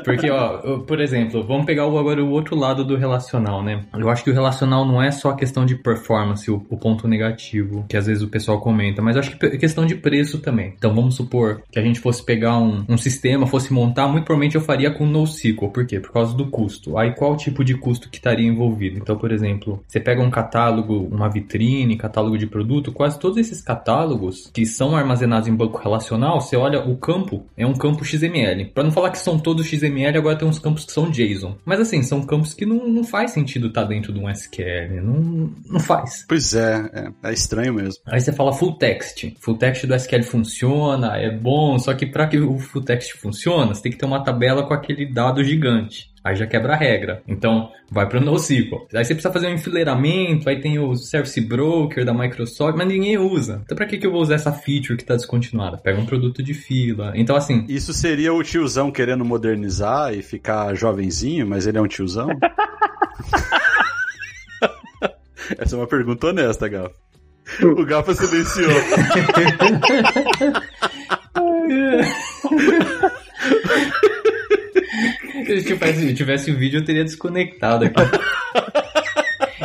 Porque, ó, por exemplo, vamos pegar agora o outro lado do relacional, né? Eu acho que o relacional não é só a questão de performance, o, o ponto negativo, que às vezes o pessoal comenta, mas eu acho que é questão de preço também. Então vamos supor que a gente fosse pegar um, um sistema, fosse montar, muito provavelmente eu faria com NoSQL. Por quê? Por causa do custo. Aí qual tipo de custo que estaria envolvido? Então, por exemplo, você pega um catálogo, uma vitrine, catálogo de produto, quase todos esses catálogos que são armazenados em banco relacional, você olha o campo, é um campo XML. Para não falar que são todos XML, agora tem uns campos que são JSON. Mas assim, são campos que não, não faz sentido estar tá dentro de um SQL. Não, não faz. Pois é, é, é estranho mesmo. Aí você fala full text. Full text do SQL funciona, é bom, só que para que o full text funcione, você tem que ter uma tabela com aquele dado gigante. Aí já quebra a regra. Então, vai para o NoSQL. Aí você precisa fazer um enfileiramento, aí tem o Service Broker da Microsoft, mas ninguém usa. Então, para que, que eu vou usar essa feature que está descontinuada? Pega um produto de fila. Então, assim... Isso seria o tiozão querendo modernizar e ficar jovenzinho, mas ele é um tiozão? Essa é uma pergunta honesta, Gafa. O Gafa silenciou. Se eu tivesse, tivesse o vídeo, eu teria desconectado aqui.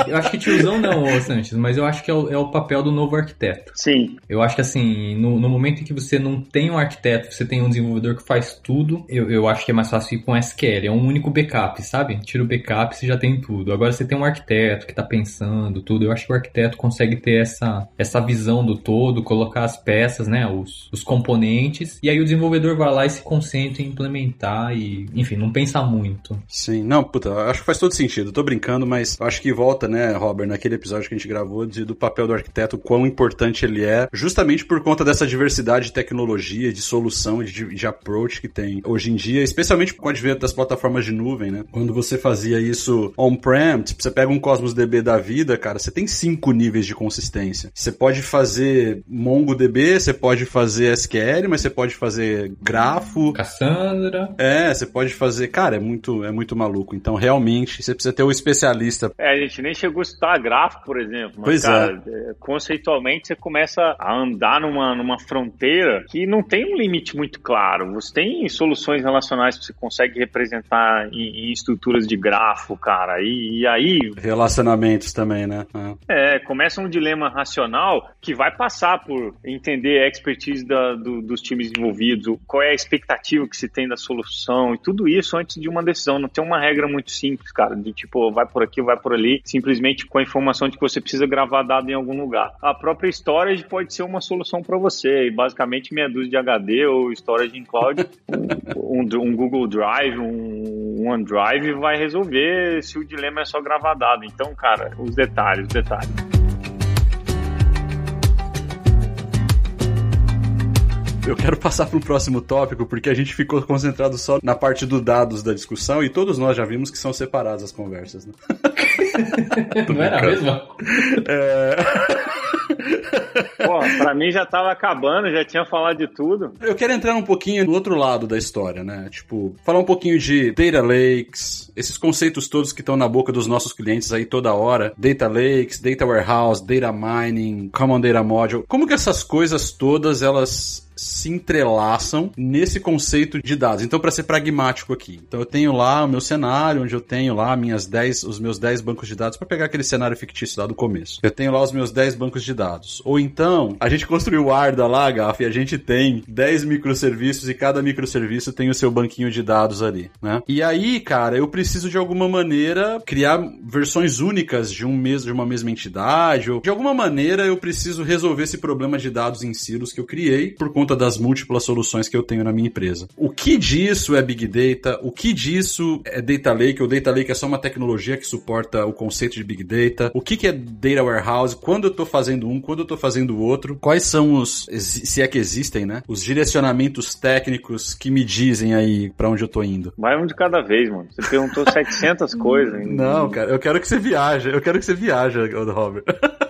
Eu acho que tiozão não, ô Sanches, mas eu acho que é o, é o, papel do novo arquiteto. Sim. Eu acho que assim, no, no, momento em que você não tem um arquiteto, você tem um desenvolvedor que faz tudo, eu, eu acho que é mais fácil ir com SQL. É um único backup, sabe? Tira o backup e você já tem tudo. Agora você tem um arquiteto que tá pensando tudo. Eu acho que o arquiteto consegue ter essa, essa visão do todo, colocar as peças, né? Os, os componentes. E aí o desenvolvedor vai lá e se concentra em implementar e, enfim, não pensa muito. Sim, não, puta, acho que faz todo sentido. Eu tô brincando, mas acho que volta, né? né, Robert, naquele episódio que a gente gravou, de, do papel do arquiteto, quão importante ele é, justamente por conta dessa diversidade de tecnologia, de solução, de, de approach que tem hoje em dia, especialmente com o advento das plataformas de nuvem, né? Quando você fazia isso on-prem, tipo, você pega um Cosmos DB da vida, cara, você tem cinco níveis de consistência. Você pode fazer MongoDB, você pode fazer SQL, mas você pode fazer grafo. Cassandra. É, você pode fazer. Cara, é muito, é muito maluco. Então, realmente, você precisa ter um especialista. É, a gente nem chegou a citar gráfico, por exemplo. Mas, pois cara, é. conceitualmente você começa a andar numa, numa fronteira que não tem um limite muito claro. Você tem soluções relacionais que você consegue representar em, em estruturas de grafo, cara. E, e, aí. Relacionamentos também, né? É. é. começa um dilema racional que vai passar por entender a expertise da, do, dos times envolvidos, qual é a expectativa que se tem da solução e tudo isso antes de uma decisão. Não tem uma regra muito simples, cara, de tipo, vai por aqui, vai por ali. Simplesmente simplesmente com a informação de que você precisa gravar dado em algum lugar. A própria storage pode ser uma solução para você, basicamente meia dúzia de HD ou storage em cloud, um, um, Google Drive, um OneDrive vai resolver se o dilema é só gravar dado. Então, cara, os detalhes, os detalhes. Eu quero passar para o próximo tópico, porque a gente ficou concentrado só na parte do dados da discussão e todos nós já vimos que são separadas as conversas. Né? Não era a mesma? É... Pô, pra mim já tava acabando, já tinha falado de tudo. Eu quero entrar um pouquinho no outro lado da história, né? Tipo, falar um pouquinho de data lakes, esses conceitos todos que estão na boca dos nossos clientes aí toda hora. Data lakes, data warehouse, data mining, common data module. Como que essas coisas todas, elas se entrelaçam nesse conceito de dados. Então, para ser pragmático aqui, então eu tenho lá o meu cenário, onde eu tenho lá minhas 10, os meus 10 bancos de dados, para pegar aquele cenário fictício lá do começo. Eu tenho lá os meus 10 bancos de dados. Ou então, a gente construiu o Arda lá, Gaf, e a gente tem 10 microserviços e cada microserviço tem o seu banquinho de dados ali, né? E aí, cara, eu preciso de alguma maneira criar versões únicas de um mesmo de uma mesma entidade, ou de alguma maneira eu preciso resolver esse problema de dados em silos que eu criei por conta conta das múltiplas soluções que eu tenho na minha empresa. O que disso é Big Data? O que disso é Data Lake? O Data Lake é só uma tecnologia que suporta o conceito de Big Data? O que, que é Data Warehouse? Quando eu estou fazendo um, quando eu estou fazendo o outro? Quais são os, se é que existem, né? Os direcionamentos técnicos que me dizem aí para onde eu estou indo? Vai um de cada vez, mano. Você perguntou 700 coisas. Não, cara, eu quero que você viaje. Eu quero que você viaje, Robert.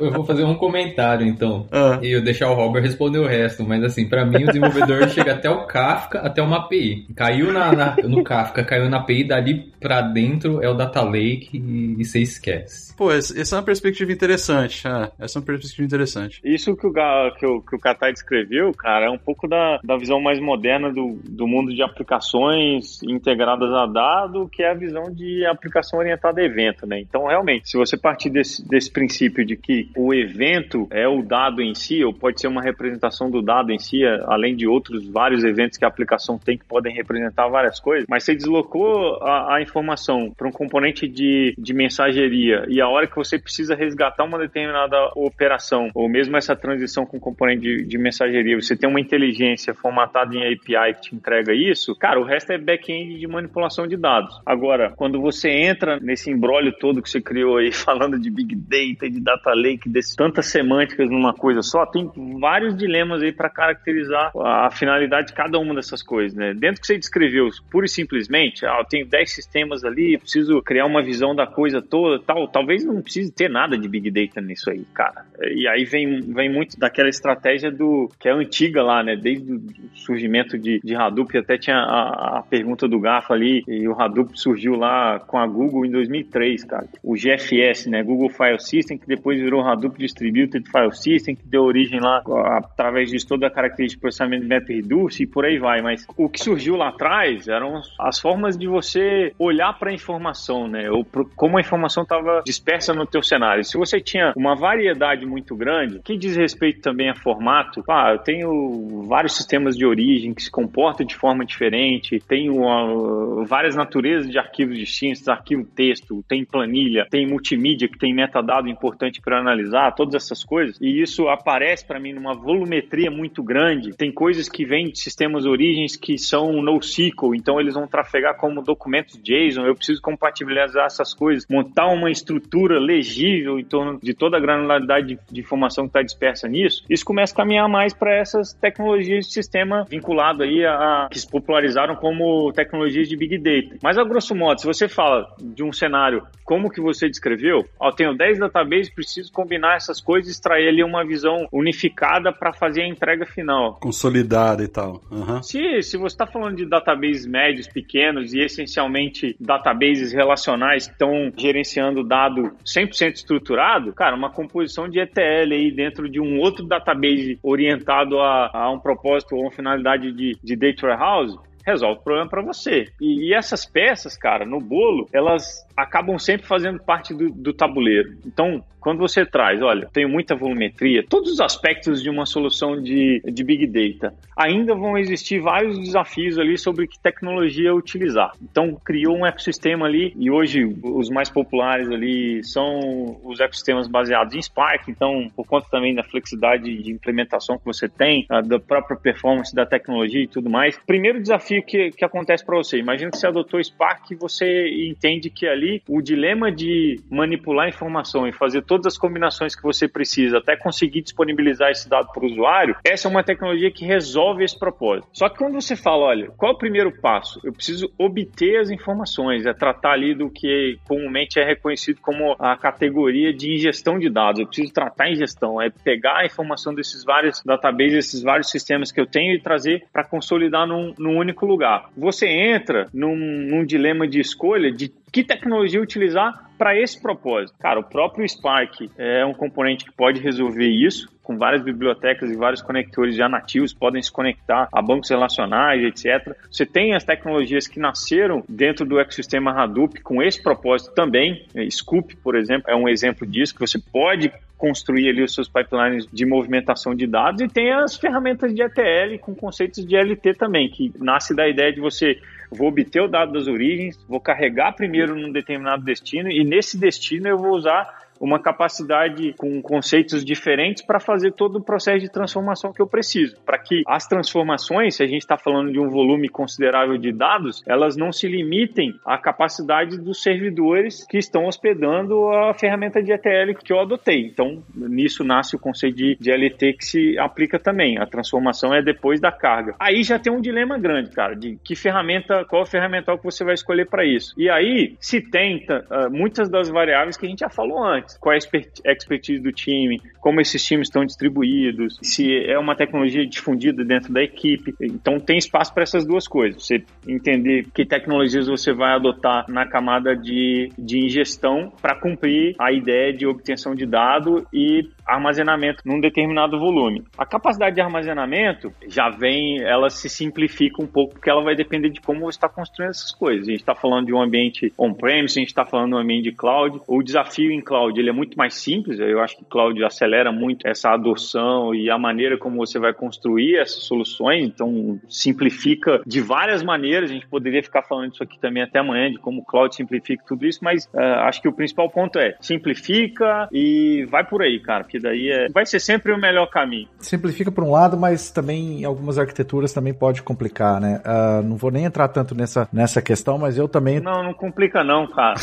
Eu vou fazer um comentário, então. Ah. E eu deixar o Robert responder o resto. Mas assim, para mim, o desenvolvedor chega até o Kafka, até uma API. Caiu na, na, no Kafka, caiu na API, dali para dentro é o Data Lake e, e você esquece. Pô, essa é uma perspectiva interessante. Ah, essa é uma perspectiva interessante. Isso que o, que o, que o Katai descreveu, cara, é um pouco da, da visão mais moderna do, do mundo de aplicações integradas a dado, que é a visão de aplicação orientada a evento, né? Então, realmente, se você partir desse, desse princípio de que o evento é o dado em si, ou pode ser uma representação do dado em si, além de outros vários eventos que a aplicação tem que podem representar várias coisas, mas você deslocou a, a informação para um componente de, de mensageria e a hora que você precisa resgatar uma determinada operação, ou mesmo essa transição com componente de, de mensageria, você tem uma inteligência formatada em API que te entrega isso, cara, o resto é back-end de manipulação de dados. Agora, quando você entra nesse embrólio todo que você criou aí, falando de Big Data, de Data Lake, que desse tantas semânticas numa coisa só, tem vários dilemas aí para caracterizar a finalidade de cada uma dessas coisas, né? Dentro que você descreveu, pura e simplesmente, ah, eu tenho 10 sistemas ali, preciso criar uma visão da coisa toda, tal, talvez não precise ter nada de Big Data nisso aí, cara. E aí vem, vem muito daquela estratégia do que é antiga lá, né? Desde o surgimento de, de Hadoop, até tinha a, a pergunta do Gafa ali, e o Hadoop surgiu lá com a Google em 2003, cara. O GFS, né? Google File System, que depois virou Hadoop Distributed File System, que deu origem lá, através disso, toda a característica de processamento de MapReduce e por aí vai. Mas o que surgiu lá atrás eram as formas de você olhar para a informação, né? Ou pro, como a informação estava dispersa no teu cenário. Se você tinha uma variedade muito grande, que diz respeito também a formato, ah, eu tenho vários sistemas de origem que se comportam de forma diferente, tenho uh, várias naturezas de arquivos distintos, arquivo texto, tem planilha, tem multimídia que tem metadado importante para analisar todas essas coisas, e isso aparece para mim numa volumetria muito grande. Tem coisas que vêm de sistemas origens que são NoSQL, então eles vão trafegar como documentos JSON. Eu preciso compatibilizar essas coisas, montar uma estrutura legível em torno de toda a granularidade de, de informação que está dispersa nisso. Isso começa a caminhar mais para essas tecnologias de sistema vinculado aí a, a, que se popularizaram como tecnologias de Big Data. Mas a grosso modo, se você fala de um cenário como que você descreveu, ó, tenho 10 databases, preciso combinar essas coisas e extrair ali uma visão unificada para fazer a entrega final. Consolidada e tal. Uhum. Se, se você está falando de databases médios, pequenos e essencialmente databases relacionais que estão gerenciando dado 100% estruturado, cara, uma composição de ETL aí dentro de um outro database orientado a, a um propósito ou uma finalidade de, de data warehouse, resolve o problema para você. E, e, essas peças, cara, no bolo, elas acabam sempre fazendo parte do, do tabuleiro. Então, quando você traz, olha, tenho muita volumetria, todos os aspectos de uma solução de, de Big Data, ainda vão existir vários desafios ali sobre que tecnologia utilizar. Então, criou um ecossistema ali e hoje os mais populares ali são os ecossistemas baseados em Spark, então, por conta também da flexibilidade de implementação que você tem, da própria performance da tecnologia e tudo mais. Primeiro desafio desafio que, que acontece para você. Imagina que você adotou Spark e você entende que ali o dilema de manipular informação e fazer todas as combinações que você precisa até conseguir disponibilizar esse dado para o usuário, essa é uma tecnologia que resolve esse propósito. Só que quando você fala, olha, qual é o primeiro passo? Eu preciso obter as informações, é tratar ali do que comumente é reconhecido como a categoria de ingestão de dados. Eu preciso tratar a ingestão, é pegar a informação desses vários databases, esses vários sistemas que eu tenho e trazer para consolidar num, num, único lugar. Você entra num, num dilema de escolha de que tecnologia utilizar para esse propósito. Cara, o próprio Spark é um componente que pode resolver isso com várias bibliotecas e vários conectores já nativos, podem se conectar a bancos relacionais, etc. Você tem as tecnologias que nasceram dentro do ecossistema Hadoop com esse propósito também. Scoop, por exemplo, é um exemplo disso, que você pode construir ali os seus pipelines de movimentação de dados e tem as ferramentas de ETL com conceitos de LT também, que nasce da ideia de você vou obter o dado das origens, vou carregar primeiro num determinado destino e nesse destino eu vou usar uma capacidade com conceitos diferentes para fazer todo o processo de transformação que eu preciso. Para que as transformações, se a gente está falando de um volume considerável de dados, elas não se limitem à capacidade dos servidores que estão hospedando a ferramenta de ETL que eu adotei. Então, nisso nasce o conceito de, LT que se aplica também. A transformação é depois da carga. Aí já tem um dilema grande, cara, de que ferramenta, qual ferramental que você vai escolher para isso. E aí se tenta uh, muitas das variáveis que a gente já falou antes qual é a expertise do time, como esses times estão distribuídos, se é uma tecnologia difundida dentro da equipe. Então tem espaço para essas duas coisas. Você entender que tecnologias você vai adotar na camada de, de ingestão para cumprir a ideia de obtenção de dado e armazenamento num determinado volume. A capacidade de armazenamento já vem, ela se simplifica um pouco, porque ela vai depender de como você está construindo essas coisas. A gente está falando de um ambiente on-premise, a gente está falando de um ambiente de cloud. O desafio em cloud ele é muito mais simples. Eu acho que cloud acelera muito essa adoção e a maneira como você vai construir essas soluções. Então, simplifica de várias maneiras. A gente poderia ficar falando isso aqui também até amanhã, de como o cloud simplifica tudo isso, mas uh, acho que o principal ponto é simplifica e vai por aí, cara que daí é, vai ser sempre o melhor caminho. Simplifica por um lado, mas também em algumas arquiteturas também pode complicar, né? Uh, não vou nem entrar tanto nessa, nessa questão, mas eu também. Não, não complica não, cara.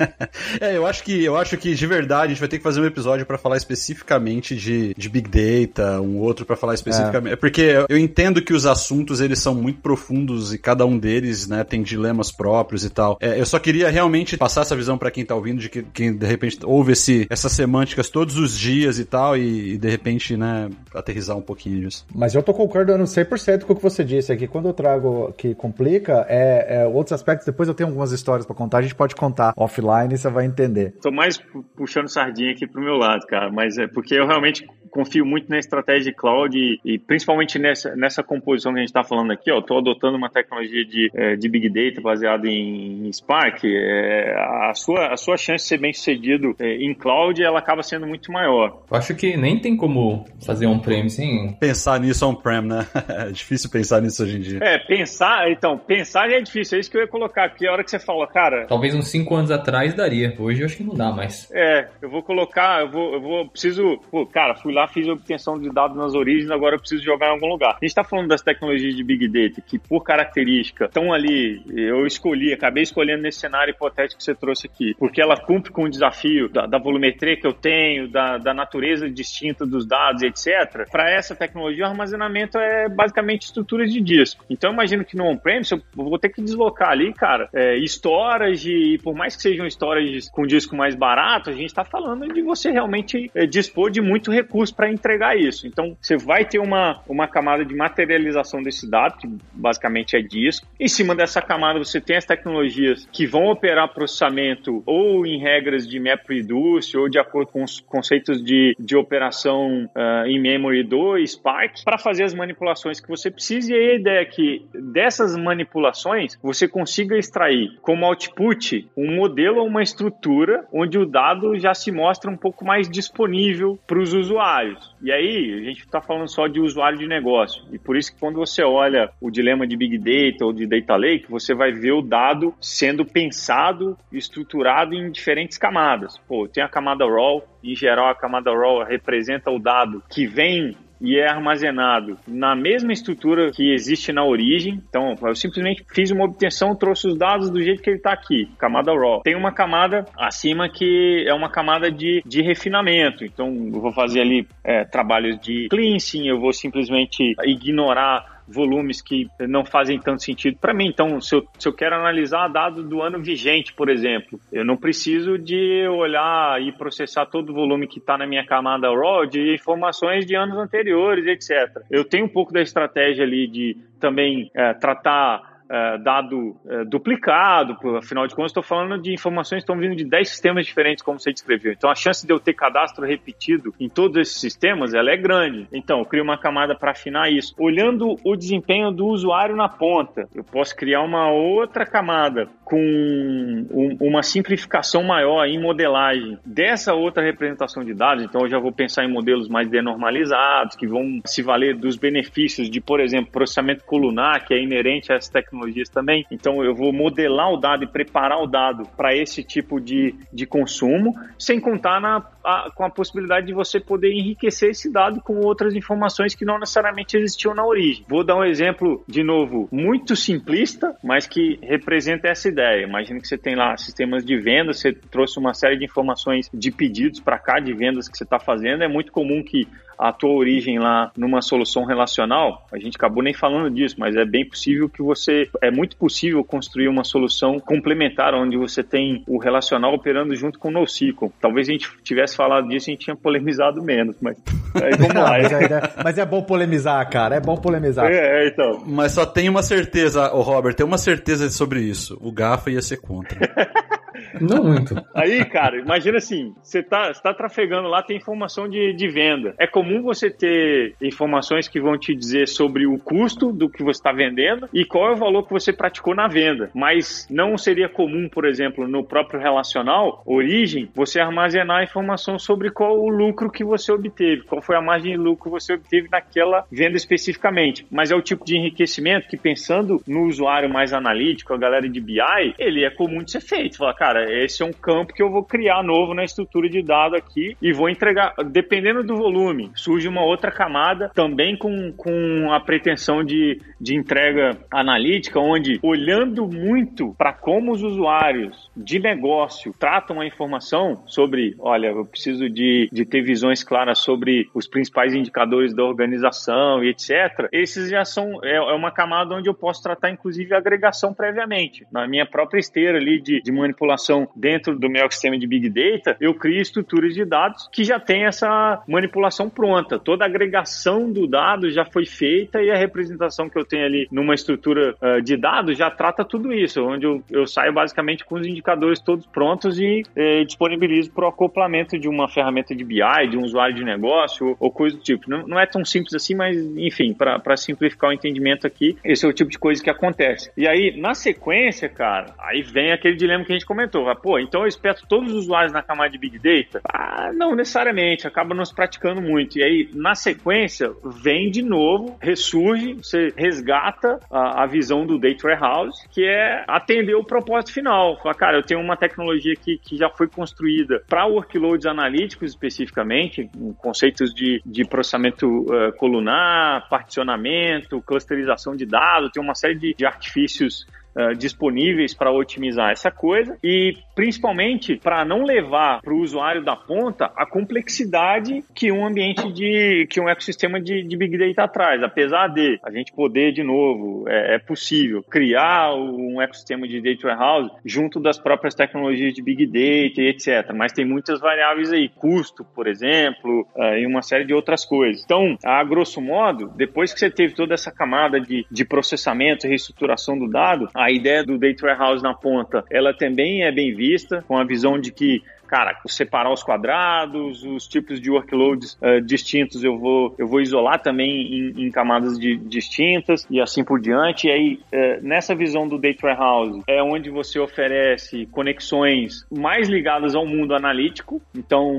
é, eu acho que eu acho que de verdade a gente vai ter que fazer um episódio para falar especificamente de, de Big Data, um outro para falar especificamente. É. Porque eu entendo que os assuntos eles são muito profundos e cada um deles, né, tem dilemas próprios e tal. É, eu só queria realmente passar essa visão para quem tá ouvindo de que quem de repente ouve esse, essas semânticas todos os dias dias e tal, e, e, de repente, né, aterrizar um pouquinho disso. Mas eu tô concordando 100% com o que você disse aqui. Quando eu trago que complica, é, é outros aspectos. Depois eu tenho algumas histórias para contar, a gente pode contar offline e você vai entender. Tô mais puxando sardinha aqui pro meu lado, cara, mas é porque eu realmente confio muito na estratégia de cloud e, e principalmente nessa, nessa composição que a gente está falando aqui. Estou adotando uma tecnologia de, é, de Big Data baseada em, em Spark. É, a, sua, a sua chance de ser bem sucedido é, em cloud ela acaba sendo muito maior. Eu acho que nem tem como fazer on-prem sem. Pensar nisso on-prem, né? é difícil pensar nisso hoje em dia. É, pensar, então, pensar já é difícil. É isso que eu ia colocar aqui. A hora que você fala, cara. Talvez uns 5 anos atrás daria. Hoje eu acho que não dá mais. É, eu vou colocar, eu vou, eu vou preciso. Pô, cara, fui lá fiz obtenção de dados nas origens, agora eu preciso jogar em algum lugar. A gente está falando das tecnologias de Big Data, que por característica estão ali, eu escolhi, acabei escolhendo nesse cenário hipotético que você trouxe aqui, porque ela cumpre com o desafio da, da volumetria que eu tenho, da, da natureza distinta dos dados, etc. Para essa tecnologia, o armazenamento é basicamente estruturas de disco. Então, imagino que no on-premise eu vou ter que deslocar ali, cara, é, storage, e por mais que sejam storage com disco mais barato, a gente está falando de você realmente é, dispor de muito recurso para entregar isso. Então, você vai ter uma, uma camada de materialização desse dado, que basicamente é disco. Em cima dessa camada, você tem as tecnologias que vão operar processamento ou em regras de MapReduce ou de acordo com os conceitos de, de operação uh, em memory do Spark para fazer as manipulações que você precisa. E a ideia é que dessas manipulações você consiga extrair como output um modelo ou uma estrutura onde o dado já se mostra um pouco mais disponível para os usuários. E aí, a gente está falando só de usuário de negócio. E por isso que quando você olha o dilema de Big Data ou de Data Lake, você vai ver o dado sendo pensado estruturado em diferentes camadas. Pô, tem a camada RAW, em geral a camada RAW representa o dado que vem e é armazenado na mesma estrutura que existe na origem. Então, eu simplesmente fiz uma obtenção, trouxe os dados do jeito que ele está aqui, camada RAW. Tem uma camada acima que é uma camada de, de refinamento. Então, eu vou fazer ali é, trabalhos de cleansing, eu vou simplesmente ignorar volumes que não fazem tanto sentido para mim. Então, se eu, se eu quero analisar dados do ano vigente, por exemplo, eu não preciso de olhar e processar todo o volume que está na minha camada RAW de informações de anos anteriores, etc. Eu tenho um pouco da estratégia ali de também é, tratar é, dado é, duplicado, afinal de contas, estou falando de informações que estão vindo de 10 sistemas diferentes, como você descreveu. Então, a chance de eu ter cadastro repetido em todos esses sistemas, ela é grande. Então, eu crio uma camada para afinar isso. Olhando o desempenho do usuário na ponta, eu posso criar uma outra camada com um, uma simplificação maior em modelagem dessa outra representação de dados. Então, eu já vou pensar em modelos mais denormalizados, que vão se valer dos benefícios de, por exemplo, processamento colunar, que é inerente a essa tecnologia tecnologias também. Então eu vou modelar o dado e preparar o dado para esse tipo de, de consumo, sem contar na, a, com a possibilidade de você poder enriquecer esse dado com outras informações que não necessariamente existiam na origem. Vou dar um exemplo, de novo, muito simplista, mas que representa essa ideia. Imagina que você tem lá sistemas de venda, você trouxe uma série de informações de pedidos para cá, de vendas que você está fazendo. É muito comum que a tua origem lá numa solução relacional, a gente acabou nem falando disso, mas é bem possível que você, é muito possível construir uma solução complementar onde você tem o relacional operando junto com o NoSQL. Talvez a gente tivesse falado disso, a gente tinha polemizado menos, mas aí vamos lá. mas, é, mas, é, bom polemizar, cara, é bom polemizar. É, é então. Mas só tem uma certeza, o Robert, tem uma certeza sobre isso, o Gafa ia ser contra. Não muito. Aí, cara, imagina assim: você tá, tá trafegando lá, tem informação de, de venda. É comum você ter informações que vão te dizer sobre o custo do que você está vendendo e qual é o valor que você praticou na venda. Mas não seria comum, por exemplo, no próprio relacional, origem, você armazenar informação sobre qual o lucro que você obteve, qual foi a margem de lucro que você obteve naquela venda especificamente. Mas é o tipo de enriquecimento que, pensando no usuário mais analítico, a galera de BI, ele é comum de ser feito. Fala, cara, cara, esse é um campo que eu vou criar novo na estrutura de dado aqui e vou entregar, dependendo do volume, surge uma outra camada também com, com a pretensão de, de entrega analítica, onde olhando muito para como os usuários de negócio tratam a informação sobre, olha, eu preciso de, de ter visões claras sobre os principais indicadores da organização e etc. Esses já são, é, é uma camada onde eu posso tratar inclusive agregação previamente. Na minha própria esteira ali de, de manipulação dentro do meu sistema de Big Data, eu crio estruturas de dados que já tem essa manipulação pronta. Toda a agregação do dado já foi feita e a representação que eu tenho ali numa estrutura uh, de dados já trata tudo isso, onde eu, eu saio basicamente com os indicadores todos prontos e eh, disponibilizo para o acoplamento de uma ferramenta de BI, de um usuário de negócio ou, ou coisa do tipo. Não, não, é tão simples assim, mas enfim, para simplificar o entendimento aqui, esse é o tipo de coisa que acontece. E aí, na sequência, cara, aí vem aquele dilema que a gente comentou pô, então eu espero todos os usuários na camada de Big Data? Ah, não necessariamente, acaba não se praticando muito. E aí, na sequência, vem de novo, ressurge, você resgata a, a visão do Data Warehouse, que é atender o propósito final. Cara, eu tenho uma tecnologia aqui que já foi construída para workloads analíticos especificamente, conceitos de, de processamento uh, colunar, particionamento, clusterização de dados, tem uma série de, de artifícios uh, disponíveis para otimizar essa coisa e principalmente para não levar para o usuário da ponta a complexidade que um ambiente de que um ecossistema de, de big data traz. Apesar de a gente poder de novo é, é possível criar um ecossistema de data warehouse junto das próprias tecnologias de big data etc. Mas tem muitas variáveis aí, custo, por exemplo, uh, e uma série de outras coisas. Então, a grosso modo, depois que você teve toda essa camada de, de processamento e reestruturação do dado, a ideia do Data Warehouse na ponta, ela também é bem vista, com a visão de que cara, separar os quadrados, os tipos de workloads uh, distintos eu vou, eu vou isolar também em, em camadas de, distintas e assim por diante. E aí, uh, nessa visão do Data Warehouse, é onde você oferece conexões mais ligadas ao mundo analítico. Então,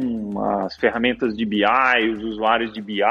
as ferramentas de BI, os usuários de BI,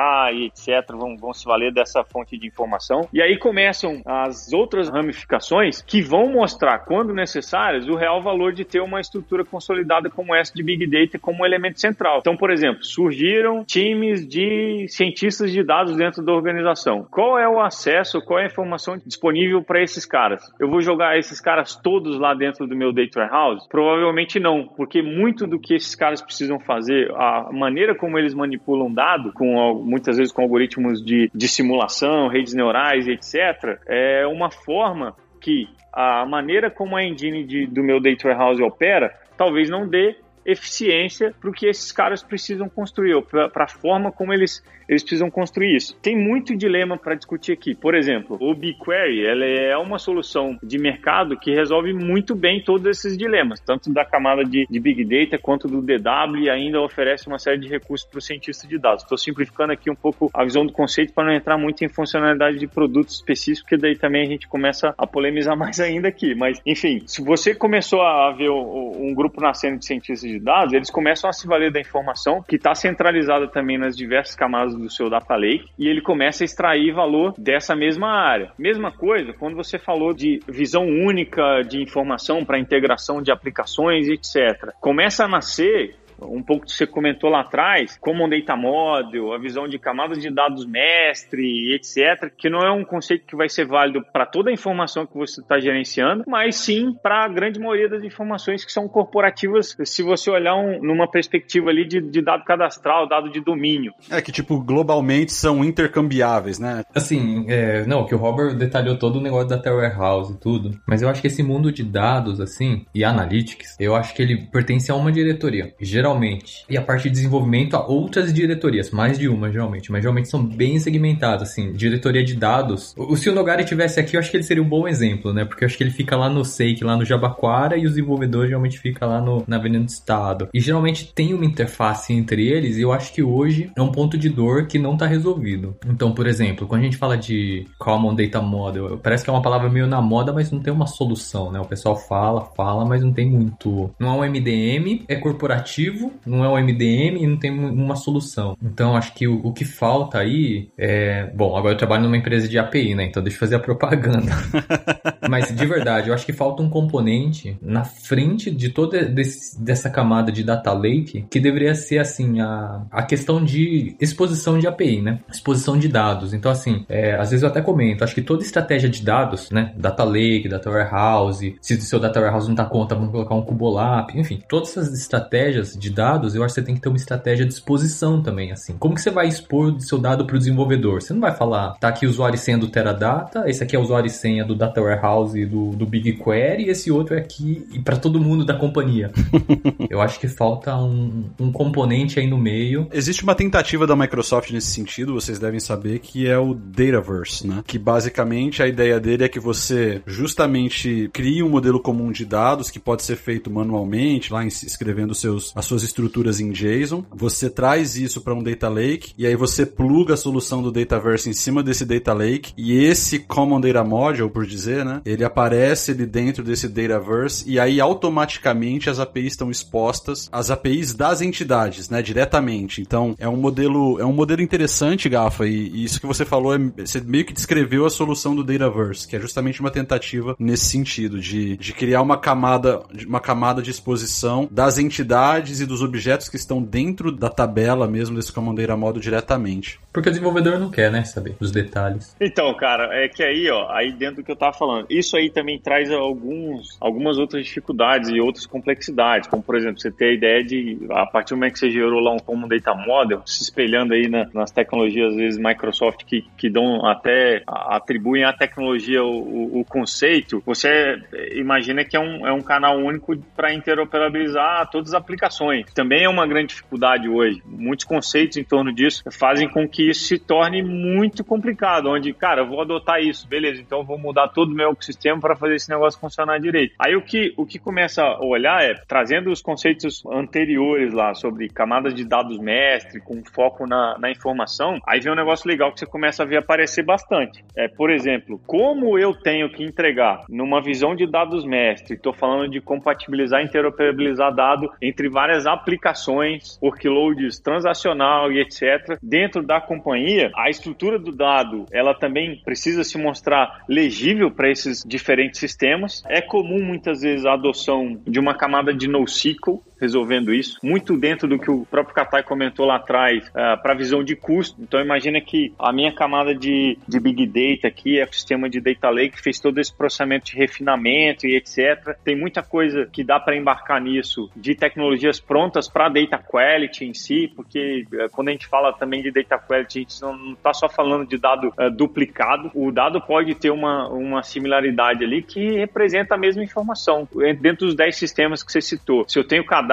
etc., vão, vão se valer dessa fonte de informação. E aí começam as outras ramificações que vão mostrar, quando necessárias, o real valor de ter uma estrutura consolidada como essa de Big Data como elemento central. Então, por exemplo, surgiram times de cientistas de dados dentro da organização. Qual é o acesso, qual é a informação disponível para esses caras? Eu vou jogar esses caras todos lá dentro do meu Data Warehouse? Provavelmente não, porque muito do que esses caras precisam fazer, a maneira como eles manipulam dado, com muitas vezes com algoritmos de, de simulação, redes neurais, etc., é uma forma que a maneira como a engine de, do meu Data Warehouse opera talvez não dê eficiência para o que esses caras precisam construir, para a forma como eles eles precisam construir isso. Tem muito dilema para discutir aqui. Por exemplo, o BigQuery ela é uma solução de mercado que resolve muito bem todos esses dilemas, tanto da camada de, de Big Data quanto do DW e ainda oferece uma série de recursos para o cientista de dados. Estou simplificando aqui um pouco a visão do conceito para não entrar muito em funcionalidade de produtos específicos, porque daí também a gente começa a polemizar mais ainda aqui. Mas, enfim, se você começou a ver um grupo nascendo de cientistas de dados, eles começam a se valer da informação que está centralizada também nas diversas camadas do seu data lake e ele começa a extrair valor dessa mesma área. Mesma coisa quando você falou de visão única de informação para integração de aplicações, etc. Começa a nascer um pouco que você comentou lá atrás, como um data model, a visão de camadas de dados mestre, etc., que não é um conceito que vai ser válido para toda a informação que você está gerenciando, mas sim para a grande maioria das informações que são corporativas, se você olhar um, numa perspectiva ali de, de, dado cadastral, dado de domínio. É que, tipo, globalmente são intercambiáveis, né? Assim, é, não, que o Robert detalhou todo o negócio da Data Warehouse e tudo, mas eu acho que esse mundo de dados, assim, e analytics, eu acho que ele pertence a uma diretoria. Geralmente geralmente. E a parte de desenvolvimento a outras diretorias, mais de uma geralmente, mas geralmente são bem segmentadas, assim, diretoria de dados. O, se o Nogari tivesse aqui, eu acho que ele seria um bom exemplo, né? Porque eu acho que ele fica lá no Seik, lá no Jabaquara, e os desenvolvedores geralmente ficam lá no, na Avenida do Estado. E geralmente tem uma interface entre eles, e eu acho que hoje é um ponto de dor que não está resolvido. Então, por exemplo, quando a gente fala de Common Data Model, parece que é uma palavra meio na moda, mas não tem uma solução, né? O pessoal fala, fala, mas não tem muito. Não é um MDM, é corporativo não é um MDM e não tem uma solução. Então acho que o, o, que falta aí é. Bom, agora eu trabalho numa empresa de API, né? Então deixa eu fazer a propaganda. Mas de verdade, eu acho que falta um componente na frente de toda desse, dessa camada de data lake que deveria ser assim a, a questão de exposição de API, né? Exposição de dados. Então, assim, é, às vezes eu até comento, acho que toda estratégia de dados, né? Data lake, data warehouse, se o seu data warehouse não dá conta, vamos colocar um Cubolap, enfim, todas essas estratégias de dados, eu acho que você tem que ter uma estratégia de exposição também, assim. Como que você vai expor o seu dado para o desenvolvedor? Você não vai falar, tá aqui o usuário e senha do Teradata, esse aqui é o usuário e senha do Data Warehouse do, do BigQuery, e esse outro é aqui para todo mundo da companhia. eu acho que falta um, um componente aí no meio. Existe uma tentativa da Microsoft nesse sentido, vocês devem saber, que é o Dataverse, né? Que basicamente a ideia dele é que você justamente cria um modelo comum de dados que pode ser feito manualmente, lá escrevendo seus, as suas estruturas em JSON, você traz isso para um data lake e aí você pluga a solução do Dataverse em cima desse data lake e esse Common Data Module, por dizer, né, ele aparece ali dentro desse Dataverse e aí automaticamente as APIs estão expostas às APIs das entidades, né, diretamente. Então, é um modelo, é um modelo interessante, Gafa, e, e isso que você falou, é, você meio que descreveu a solução do Dataverse, que é justamente uma tentativa nesse sentido de, de criar uma camada, uma camada de exposição das entidades e dos objetos que estão dentro da tabela mesmo desse Commandeira Modo diretamente. Porque o desenvolvedor não quer, né, saber os detalhes. Então, cara, é que aí, ó, aí dentro do que eu tava falando, isso aí também traz alguns, algumas outras dificuldades e outras complexidades, como por exemplo, você ter a ideia de, a partir do momento que você gerou lá um Common Data Model, se espelhando aí na, nas tecnologias, às vezes, Microsoft, que, que dão até, atribuem à tecnologia o, o, o conceito, você imagina que é um, é um canal único para interoperabilizar todas as aplicações. Também é uma grande dificuldade hoje. Muitos conceitos em torno disso fazem com que isso se torne muito complicado, onde, cara, eu vou adotar isso, beleza, então eu vou mudar todo o meu ecossistema para fazer esse negócio funcionar direito. Aí o que, o que começa a olhar é, trazendo os conceitos anteriores lá sobre camadas de dados mestre, com foco na, na informação, aí vem um negócio legal que você começa a ver aparecer bastante. É, por exemplo, como eu tenho que entregar numa visão de dados mestre, estou falando de compatibilizar, interoperabilizar dado entre várias aplicações, workloads transacional e etc. Dentro da companhia, a estrutura do dado, ela também precisa se mostrar legível para esses diferentes sistemas. É comum muitas vezes a adoção de uma camada de NoSQL resolvendo isso, muito dentro do que o próprio Katai comentou lá atrás, uh, ah, para visão de custo. Então imagina que a minha camada de, de Big Data aqui, ecossistema de Data Lake, fez todo esse processamento de refinamento e etc. Tem muita coisa que dá para embarcar nisso de tecnologias prontas para data quality em si, porque uh, quando a gente fala também de data quality, a gente não está só falando de dado uh, duplicado. O dado pode ter uma, uma similaridade ali que representa a mesma informação dentro dos 10 sistemas que você citou. Se eu tenho cadastro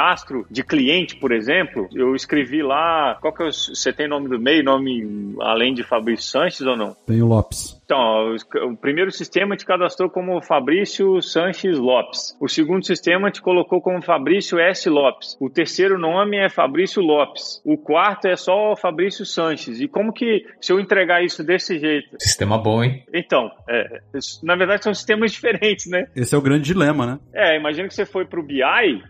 de cliente, por exemplo, eu escrevi lá, qual que é o, você tem nome do meio, nome além de Fabrício Sanches ou não? Tenho Lopes. Então, o primeiro sistema te cadastrou como Fabrício Sanches Lopes. O segundo sistema te colocou como Fabrício S. Lopes. O terceiro nome é Fabrício Lopes. O quarto é só Fabrício Sanches. E como que, se eu entregar isso desse jeito? Sistema bom, hein? Então, é, na verdade são sistemas diferentes, né? Esse é o grande dilema, né? É, imagina que você foi pro BI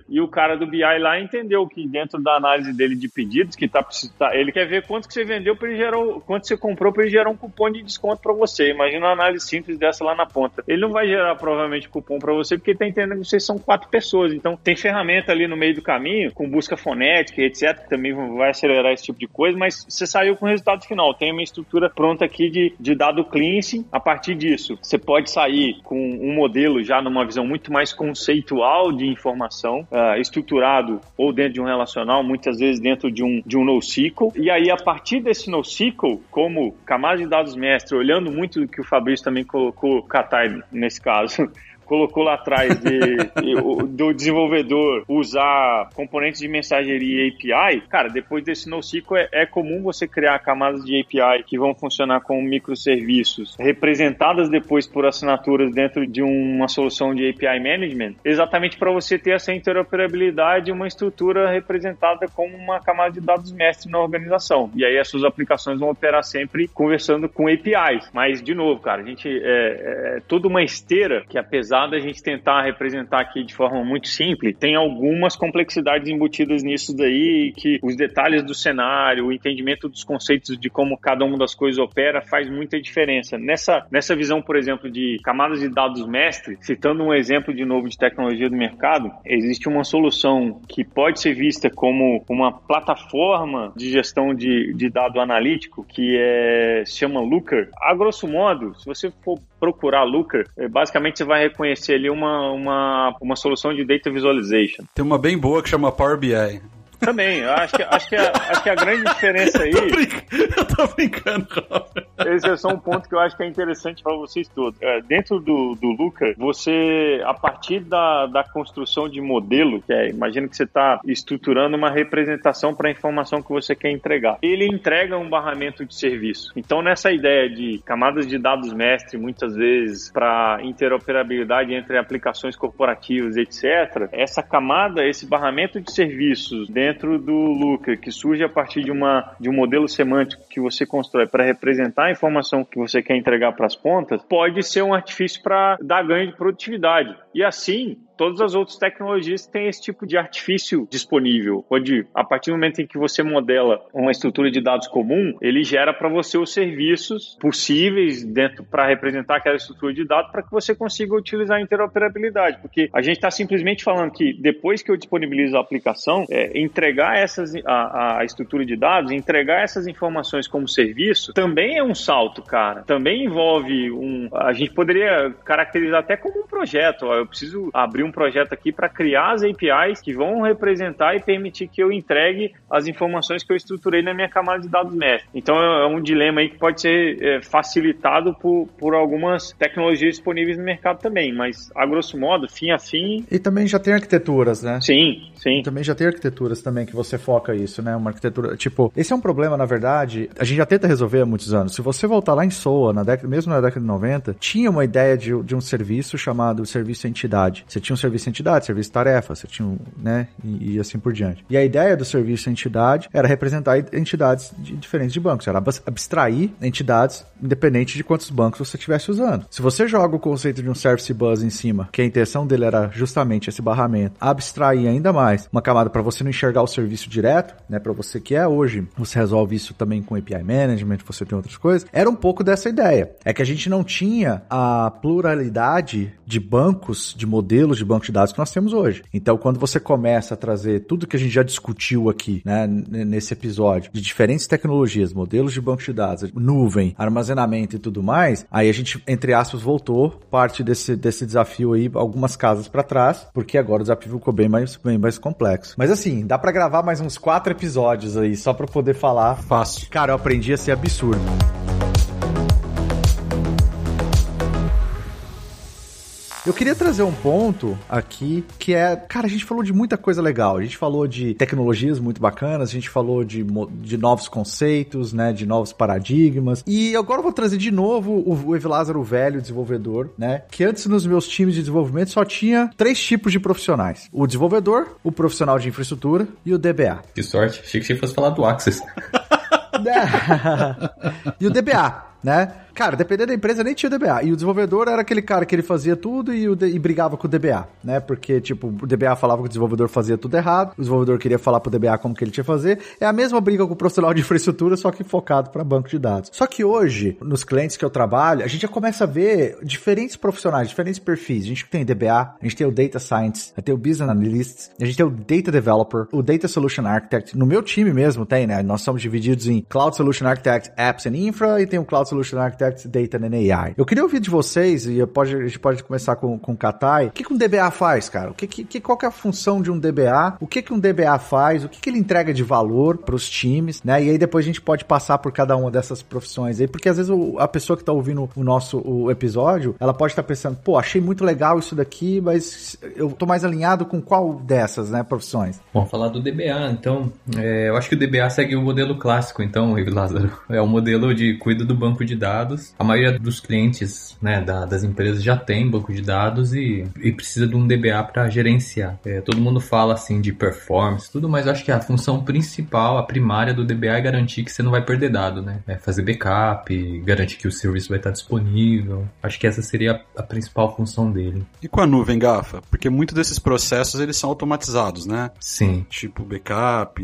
e o cara do BI lá entendeu que dentro da análise dele de pedidos, que tá, tá ele quer ver quanto que você vendeu para ele gerar, quanto você comprou para ele gerar um cupom de desconto para você. Imagina uma análise simples dessa lá na ponta. Ele não vai gerar provavelmente cupom para você porque ele tá entendendo que vocês são quatro pessoas. Então tem ferramenta ali no meio do caminho, com busca fonética, etc, que também vai acelerar esse tipo de coisa, mas você saiu com o resultado final. Tem uma estrutura pronta aqui de, de dado cleansing. A partir disso, você pode sair com um modelo já numa visão muito mais conceitual de informação, uh, estruturado ou dentro de um relacional, muitas vezes dentro de um, de um NoSQL. E aí, a partir desse NoSQL, como camada de dados mestre, olhando muito do que o Fabrício também colocou, Katai nesse caso, colocou lá atrás de, do desenvolvedor usar componentes de mensageria e API, cara, depois desse NoSQL é, é comum você criar camadas de API que vão funcionar como microserviços, representadas depois por assinaturas dentro de uma solução de API Management, exatamente para você ter essa interoperabilidade e uma estrutura representada como uma camada de dados mestre na organização. E aí as suas aplicações vão operar sempre conversando com APIs. Mas, de novo, cara, a gente é, é toda uma esteira que apesar apesar da gente tentar representar aqui de forma muito simples, tem algumas complexidades embutidas nisso daí, que os detalhes do cenário, o entendimento dos conceitos de como cada uma das coisas opera faz muita diferença. Nessa, nessa visão, por exemplo, de camadas de dados mestre, citando um exemplo de novo de tecnologia do mercado, existe uma solução que pode ser vista como uma plataforma de gestão de, de dado analítico que é, se chama Looker. A grosso modo, se você for procurar Looker, é, basicamente você vai reconhecer ali uma, uma, uma solução de data visualization. Tem uma bem boa que chama Power BI. Também, eu acho que, acho, que a, acho que a grande diferença aí. eu tô brincando, Robert. Esse é só um ponto que eu acho que é interessante para vocês todos. É, dentro do, do Luca, você, a partir da, da construção de modelo, que é, imagina que você está estruturando uma representação para a informação que você quer entregar. Ele entrega um barramento de serviço. Então, nessa ideia de camadas de dados mestre, muitas vezes, para interoperabilidade entre aplicações corporativas, etc., essa camada, esse barramento de serviços dentro dentro do Looker, que surge a partir de, uma, de um modelo semântico que você constrói para representar a informação que você quer entregar para as pontas, pode ser um artifício para dar ganho de produtividade. E assim, todas as outras tecnologias têm esse tipo de artifício disponível, onde a partir do momento em que você modela uma estrutura de dados comum, ele gera para você os serviços possíveis dentro para representar aquela estrutura de dados para que você consiga utilizar a interoperabilidade, porque a gente está simplesmente falando que depois que eu disponibilizo a aplicação, é, entregar essas a, a estrutura de dados, entregar essas informações como serviço, também é um salto, cara. Também envolve um, a gente poderia caracterizar até como um projeto. Ó, eu preciso abrir um projeto aqui para criar as APIs que vão representar e permitir que eu entregue as informações que eu estruturei na minha camada de dados mestre. Então é, um dilema aí que pode ser é, facilitado por, por algumas tecnologias disponíveis no mercado também, mas a grosso modo, fim a fim. E também já tem arquiteturas, né? Sim, sim. também já tem arquiteturas também que você foca isso, né? Uma arquitetura, tipo, esse é um problema, na verdade, a gente já tenta resolver há muitos anos. Se você voltar lá em SOA, na década, mesmo na década de 90, tinha uma ideia de, de um serviço chamado serviço entidade. Você tinha um serviço entidade, serviço tarefa, você tinha um, né, e, e, assim por diante. E a ideia do serviço entidade era representar entidades de, diferentes de bancos, era abstrair entidades independente de quantos bancos você estivesse usando. Se você joga o conceito de um service bus em cima, que a intenção dele era justamente esse barramento, abstrair ainda mais uma camada para você não enxergar o serviço direto, né, para você que é hoje, você resolve isso também com API management, você tem outras coisas. Era um pouco dessa ideia. É que a gente não tinha a pluralidade de bancos, de modelos de banco de dados que nós temos hoje. Então, quando você começa a trazer tudo que a gente já discutiu aqui, né, nesse episódio, de diferentes tecnologias, modelos de banco de dados, nuvem, armazenamento e tudo mais, aí a gente, entre aspas, voltou parte desse, desse desafio aí algumas casas para trás, porque agora o desafio ficou bem mais, bem mais complexo. Mas assim, dá para gravar mais uns quatro episódios aí, só para poder falar. Fácil. Cara, eu aprendi a ser absurdo. Eu queria trazer um ponto aqui que é, cara, a gente falou de muita coisa legal. A gente falou de tecnologias muito bacanas, a gente falou de, de novos conceitos, né, de novos paradigmas. E agora eu vou trazer de novo o, o Ev Lázaro velho, desenvolvedor, né, que antes nos meus times de desenvolvimento só tinha três tipos de profissionais: o desenvolvedor, o profissional de infraestrutura e o DBA. Que sorte. Achei que você fosse falar do Access. e o DBA, né? Cara, dependendo da empresa, nem tinha DBA. E o desenvolvedor era aquele cara que ele fazia tudo e, o, e brigava com o DBA, né? Porque, tipo, o DBA falava que o desenvolvedor fazia tudo errado, o desenvolvedor queria falar pro DBA como que ele tinha que fazer. É a mesma briga com o profissional de infraestrutura, só que focado para banco de dados. Só que hoje, nos clientes que eu trabalho, a gente já começa a ver diferentes profissionais, diferentes perfis. A gente tem DBA, a gente tem o Data Science, tem o Business Analyst, a gente tem o Data Developer, o Data Solution Architect. No meu time mesmo tem, né? Nós somos divididos em Cloud Solution Architect, Apps and Infra e tem o Cloud Solution Architect Data and AI. Eu queria ouvir de vocês, e pode, a gente pode começar com, com o Katai, o que, que um DBA faz, cara? O que, que, qual que é a função de um DBA? O que, que um DBA faz? O que, que ele entrega de valor para os times, né? E aí depois a gente pode passar por cada uma dessas profissões aí, porque às vezes o, a pessoa que está ouvindo o nosso o episódio, ela pode estar tá pensando, pô, achei muito legal isso daqui, mas eu tô mais alinhado com qual dessas, né, profissões? Vamos falar do DBA, então, é, eu acho que o DBA segue o modelo clássico, então, Lázaro, é o modelo de cuida do banco de dados dados. A maioria dos clientes né, da, das empresas já tem banco de dados e, e precisa de um DBA para gerenciar. É, todo mundo fala assim de performance, tudo, mas acho que a função principal, a primária do DBA é garantir que você não vai perder dado, né? É fazer backup, garantir que o serviço vai estar disponível. Acho que essa seria a, a principal função dele. E com a nuvem, Gafa? Porque muitos desses processos eles são automatizados, né? Sim. Tipo backup,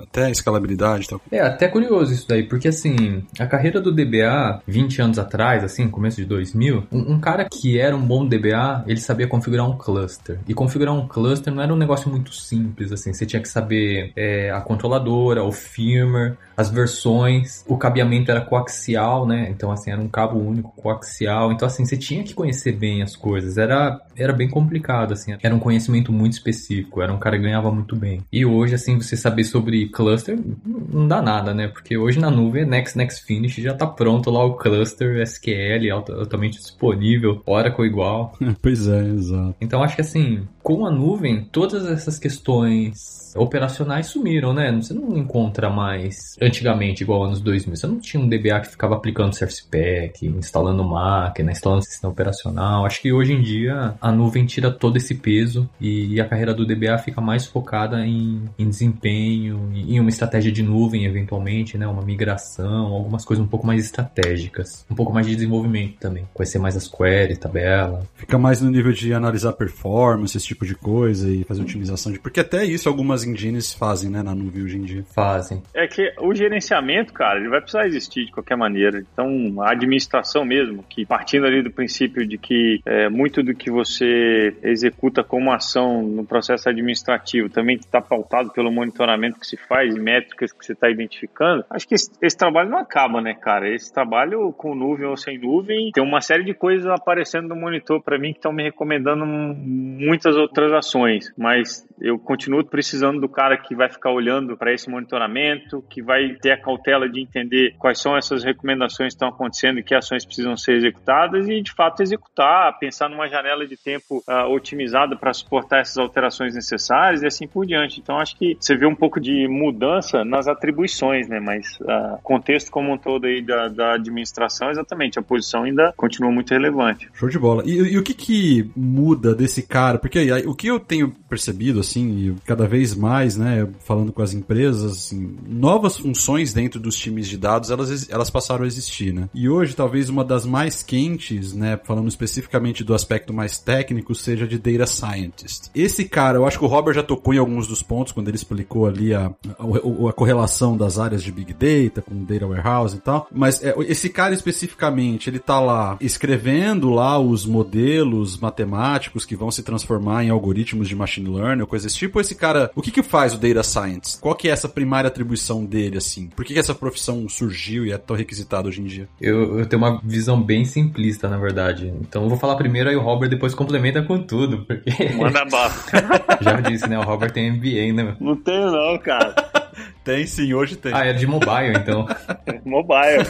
até escalabilidade e tal. É, até curioso isso daí, porque assim, a carreira do DBA, 20 anos atrás, assim, começo de 2000, um, um, cara que era um bom DBA, ele sabia configurar um cluster. E configurar um cluster não era um negócio muito simples, assim, você tinha que saber é, a controladora, o firmware, as versões, o cabeamento era coaxial, né? Então, assim, era um cabo único coaxial. Então, assim, você tinha que conhecer bem as coisas. Era, era bem complicado, assim. Era um conhecimento muito específico. Era um cara que ganhava muito bem. E hoje, assim, você saber sobre cluster não dá nada, né? Porque hoje na nuvem é Next, Next Finish, já tá pronto lá o cluster SQL altamente disponível, Oracle igual. pois é, exato. Então, acho que, assim, com a nuvem, todas essas questões operacionais sumiram, né? Você não encontra mais antigamente, igual anos 2000. Você não tinha um DBA que ficava aplicando Service Pack, instalando máquina, instalando sistema operacional. Acho que hoje em dia a nuvem tira todo esse peso e, a carreira do DBA fica mais focada em, em desempenho, em uma estratégia de nuvem, eventualmente, né? Uma migração, algumas coisas um pouco mais estratégicas. Um pouco mais de desenvolvimento também. Conhecer mais as queries, tabela. Fica mais no nível de analisar performance, esse tipo de coisa e fazer otimização de. Porque até isso algumas engines fazem, né, na nuvem hoje em dia. Fazem. É que o gerenciamento, cara, ele vai precisar existir de qualquer maneira. Então, a administração mesmo, que partindo ali do princípio de que é, muito do que você executa como ação no processo administrativo também está pautado pelo monitoramento que se faz e métricas que você está identificando, acho que esse, esse, trabalho não acaba, né, cara? Esse trabalho com nuvem ou sem nuvem, tem uma série de coisas aparecendo no monitor para mim que estão me recomendando muitas outras ações, mas eu continuo precisando do cara que vai ficar olhando para esse monitoramento, que vai ter a cautela de entender quais são essas recomendações que estão acontecendo e que ações precisam ser executadas e, de fato, executar, pensar numa janela de tempo uh, otimizada para suportar essas alterações necessárias e assim por diante. Então, acho que você vê um pouco de mudança nas atribuições, né? Mas uh, contexto como um todo aí da, da, administração, exatamente, a posição ainda continua muito relevante. Show de bola. E, e o que que muda desse cara? Porque aí, o que eu tenho percebido, assim, e cada vez mais, né, falando com as empresas, assim, novas funções dentro dos times de dados, elas, elas passaram a existir, né? E hoje, talvez uma das mais quentes, né, falando especificamente do aspecto mais técnico, seja de Data Scientist. Esse cara, eu acho que o Robert já tocou em alguns dos pontos quando ele explicou ali a, a, a correlação das áreas de Big Data com Data Warehouse e tal, mas é, esse cara especificamente, ele tá lá escrevendo lá os modelos matemáticos que vão se transformar em algoritmos de machine learning ou coisas desse tipo, esse cara, o que que faz o Data Science? Qual que é essa primária atribuição dele, assim? Por que, que essa profissão surgiu e é tão requisitada hoje em dia? Eu, eu tenho uma visão bem simplista, na verdade. Então eu vou falar primeiro, aí o Robert depois complementa com tudo, porque... Manda bala. Já disse, né? O Robert tem MBA, né? Não tenho não, cara. Tem sim, hoje tem. Ah, é de mobile, então. Mobile.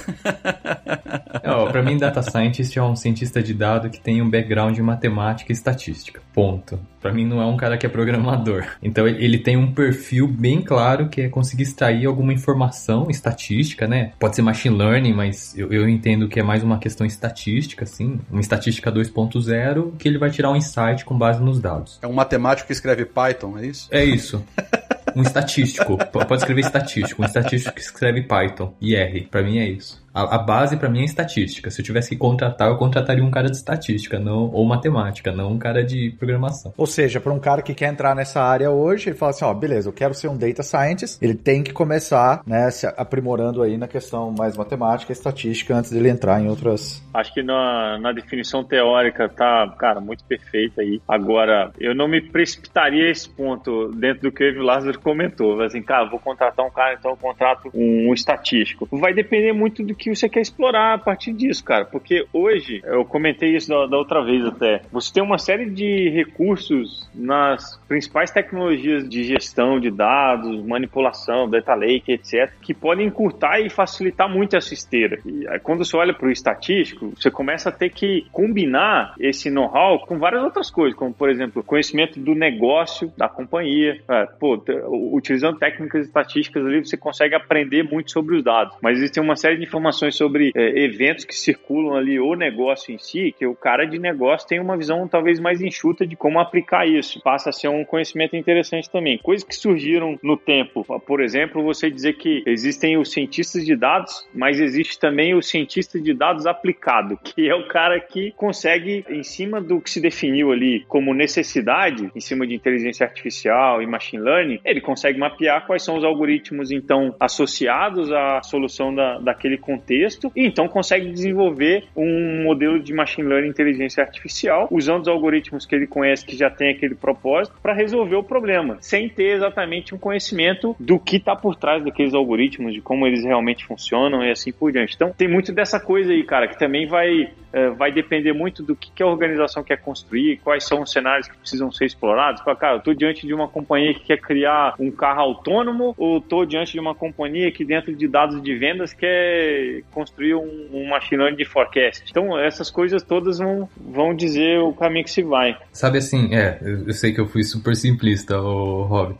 Não, pra mim, data scientist é um cientista de dado que tem um background em matemática e estatística. Ponto. Pra mim, não é um cara que é programador. Então, ele tem um perfil bem claro que é conseguir extrair alguma informação estatística, né? Pode ser machine learning, mas eu, eu entendo que é mais uma questão estatística, assim. Uma estatística 2.0 que ele vai tirar um insight com base nos dados. É um matemático que escreve Python, é isso? É isso. Um estatístico. Pode escrever estatístico. Um estatístico que escreve Python e R. Pra mim é isso. A, a, base para mim é estatística. Se eu tivesse que contratar, eu contrataria um cara de estatística, não ou matemática, não um cara de programação. Ou seja, para um cara que quer entrar nessa área hoje, ele fala assim, ó, beleza, eu quero ser um data scientist, ele tem que começar, né, se aprimorando aí na questão mais matemática, estatística antes dele entrar em outras. Acho que na, na definição teórica tá, cara, muito perfeita aí. Agora, eu não me precipitaria a esse ponto dentro do que o Lázaro comentou, assim, cara, vou contratar um cara, então eu contrato um, um estatístico. Vai depender muito do que que você quer explorar a partir disso, cara. Porque hoje, eu comentei isso da, da outra vez até, você tem uma série de recursos nas principais tecnologias de gestão de dados, manipulação, data lake, etc., que podem encurtar e facilitar muito essa esteira. E aí, quando você olha para o estatístico, você começa a ter que combinar esse know-how com várias outras coisas, como, por exemplo, conhecimento do negócio da companhia. É, pô, utilizando técnicas estatísticas ali, você consegue aprender muito sobre os dados. Mas existem uma série de informações informações sobre é, eventos que circulam ali, o negócio em si, que o cara de negócio tem uma visão talvez mais enxuta de como aplicar isso. Passa a ser um conhecimento interessante também. Coisas que surgiram no tempo. Por exemplo, você dizer que existem os cientistas de dados, mas existe também o cientista de dados aplicado, que é o cara que consegue, em cima do que se definiu ali como necessidade, em cima de inteligência artificial e machine learning, ele consegue mapear quais são os algoritmos, então, associados à solução da, daquele contexto contexto e então consegue desenvolver um modelo de machine learning inteligência artificial usando os algoritmos que ele conhece que já tem aquele propósito para resolver o problema, sem ter exatamente um conhecimento do que está por trás daqueles algoritmos, de como eles realmente funcionam e assim por diante. Então tem muito dessa coisa aí, cara, que também vai é, vai depender muito do que, a organização quer construir, quais são os cenários que precisam ser explorados. Cara, eu estou diante de uma companhia que quer criar um carro autônomo ou estou diante de uma companhia que dentro de dados de vendas quer construir um, um machine learning de forecast. Então essas coisas todas vão, vão dizer o caminho que se vai. Sabe assim, é, eu, sei que eu fui super simplista, o Rob,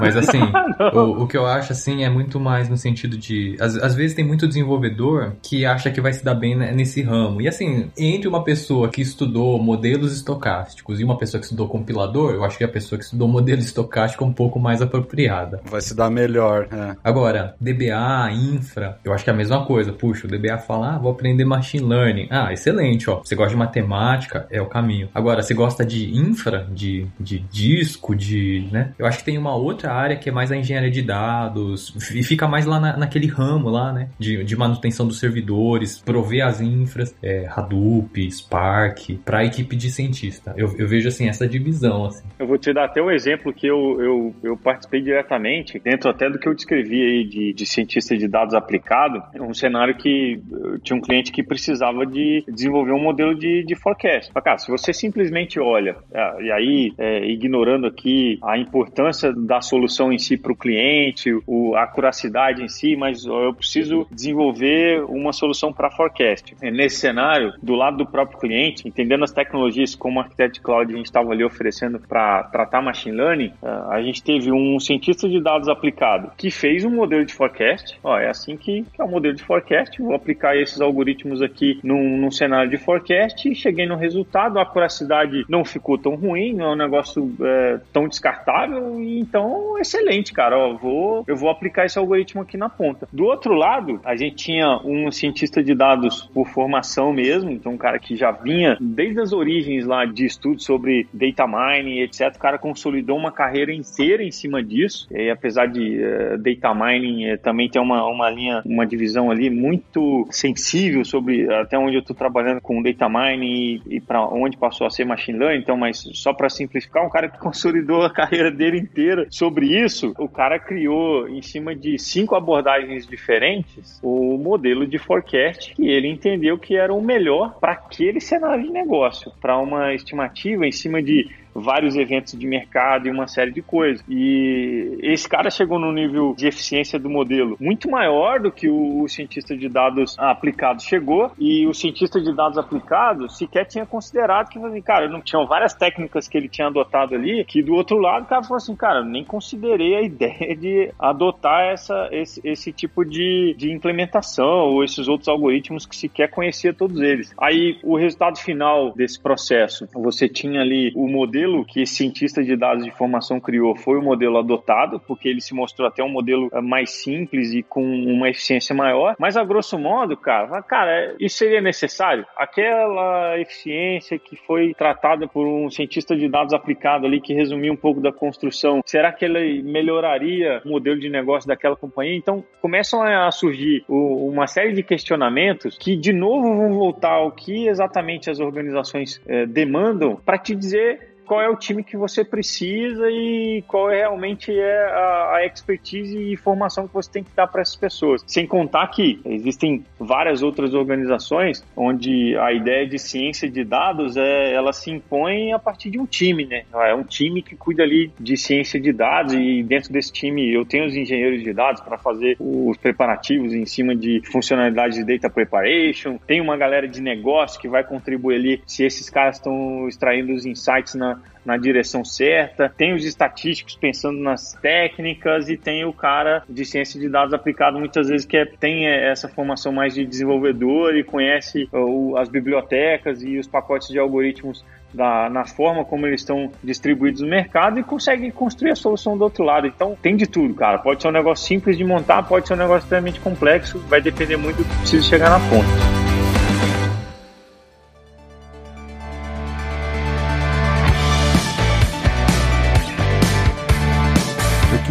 mas assim, o, o, que eu acho assim é muito mais no sentido de, às, às vezes tem muito desenvolvedor que acha que vai se dar bem nesse ramo. E assim, entre uma pessoa que estudou modelos estocásticos e uma pessoa que estudou compilador, eu acho que a pessoa que estudou modelo estocástico é um pouco mais apropriada. Vai se dar melhor, é. Agora, DBA, infra, eu acho que é a mesma coisa. Puxa, o DBA fala, ah, vou aprender machine learning. Ah, excelente, ó. Você gosta de matemática, é o caminho. Agora, você gosta de infra, de, de disco, de, né? Eu acho que tem uma outra área que é mais a engenharia de dados e fica mais lá na, naquele ramo lá, né? De, de manutenção dos servidores, prover as infras, é, Hadoop, Spark, para equipe de cientista. Eu, eu, vejo assim essa divisão. Assim. Eu vou te dar até um exemplo que eu, eu, eu participei diretamente, dentro até do que eu descrevi aí de, de cientista de dados aplicado, um cenário que tinha um cliente que precisava de desenvolver um modelo de, de forecast. Mas, cara, se você simplesmente olha, é, e aí é, ignorando aqui a importância da solução em si para o cliente, o, a curacidade em si, mas eu preciso desenvolver uma solução para forecast. Nesse cenário, do lado do próprio cliente, entendendo as tecnologias como arquiteto cloud a gente estava ali oferecendo para tratar machine learning, uh, a gente teve um cientista de dados aplicado que fez um modelo de forecast. Ó, é assim que, que é o modelo de forecast. Vou aplicar esses algoritmos aqui num, num cenário de forecast e cheguei no resultado. A acuracidade não ficou tão ruim, não é um negócio é, tão descartável. Então, excelente, cara. Ó, vou, eu vou aplicar esse algoritmo aqui na ponta. Do outro lado, a gente tinha um cientista de dados por formação mesmo, então um cara que já vinha desde as origens lá de estudos sobre data mining, etc. O cara consolidou uma carreira inteira em cima disso. E apesar de uh, data mining uh, também ter uma, uma linha, uma divisão ali muito sensível sobre até onde eu estou trabalhando com data mining e, e para onde passou a ser machine learning. Então, mas só para simplificar, um cara que consolidou a carreira dele inteira sobre isso, o cara criou em cima de cinco abordagens diferentes o modelo de forecast que ele entendeu que era o melhor para aquele cenário de negócio, para uma estimativa em cima de vários eventos de mercado e uma série de coisas. E esse cara chegou num nível de eficiência do modelo muito maior do que o, cientista de dados aplicados chegou, e o cientista de dados aplicados sequer tinha considerado que, assim, cara, não tinham várias técnicas que ele tinha adotado ali, que do outro lado o cara falou assim, cara, nem considerei a ideia de adotar essa, esse, esse tipo de, de implementação ou esses outros algoritmos que sequer conhecia todos eles. Aí o resultado final desse processo, você tinha ali o modelo modelo que esse cientista de dados de informação criou foi o modelo adotado, porque ele se mostrou até um modelo eh, mais simples e com uma eficiência maior. Mas a grosso modo, cara, cara, isso seria necessário? Aquela eficiência que foi tratada por um cientista de dados aplicado ali que resumiu um pouco da construção, será que ele melhoraria o modelo de negócio daquela companhia? Então começam a surgir uma série de questionamentos que de novo vão voltar ao que exatamente as organizações eh, demandam para te dizer qual é o time que você precisa e qual é realmente é a, a expertise e formação que você tem que dar para essas pessoas. Sem contar que existem várias outras organizações onde a ideia de ciência de dados é, ela se impõe a partir de um time, né? É um time que cuida ali de ciência de dados e dentro desse time eu tenho os engenheiros de dados para fazer os preparativos em cima de funcionalidades de data preparation, tem uma galera de negócio que vai contribuir ali se esses caras estão extraindo os insights na, na direção certa, tem os estatísticos pensando nas técnicas e tem o cara de ciência de dados aplicado muitas vezes que é, tem essa formação mais de desenvolvedor e conhece uh, as bibliotecas e os pacotes de algoritmos da, na forma como eles estão distribuídos no mercado e consegue construir a solução do outro lado. Então tem de tudo, cara. Pode ser um negócio simples de montar, pode ser um negócio extremamente complexo, vai depender muito do que precisa chegar na ponta.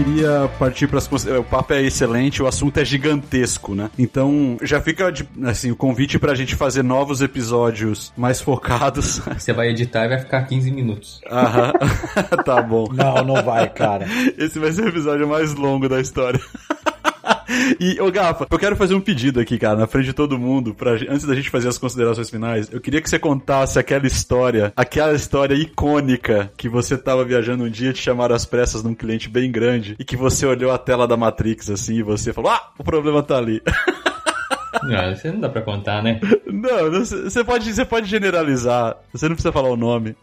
Queria partir para as o papo é excelente, o assunto é gigantesco, né? Então, já fica assim o convite pra gente fazer novos episódios mais focados. Você vai editar e vai ficar 15 minutos. Aham. tá bom. Não, não vai, cara. Esse vai ser o episódio mais longo da história. E, ô Gafa, eu quero fazer um pedido aqui, cara, na frente de todo mundo, pra, antes da gente fazer as considerações finais. Eu queria que você contasse aquela história, aquela história icônica que você tava viajando um dia, te chamaram às pressas num cliente bem grande e que você olhou a tela da Matrix assim e você falou: Ah, o problema tá ali. Não, você não dá pra contar, né? Não, você pode, você pode generalizar. Você não precisa falar o nome.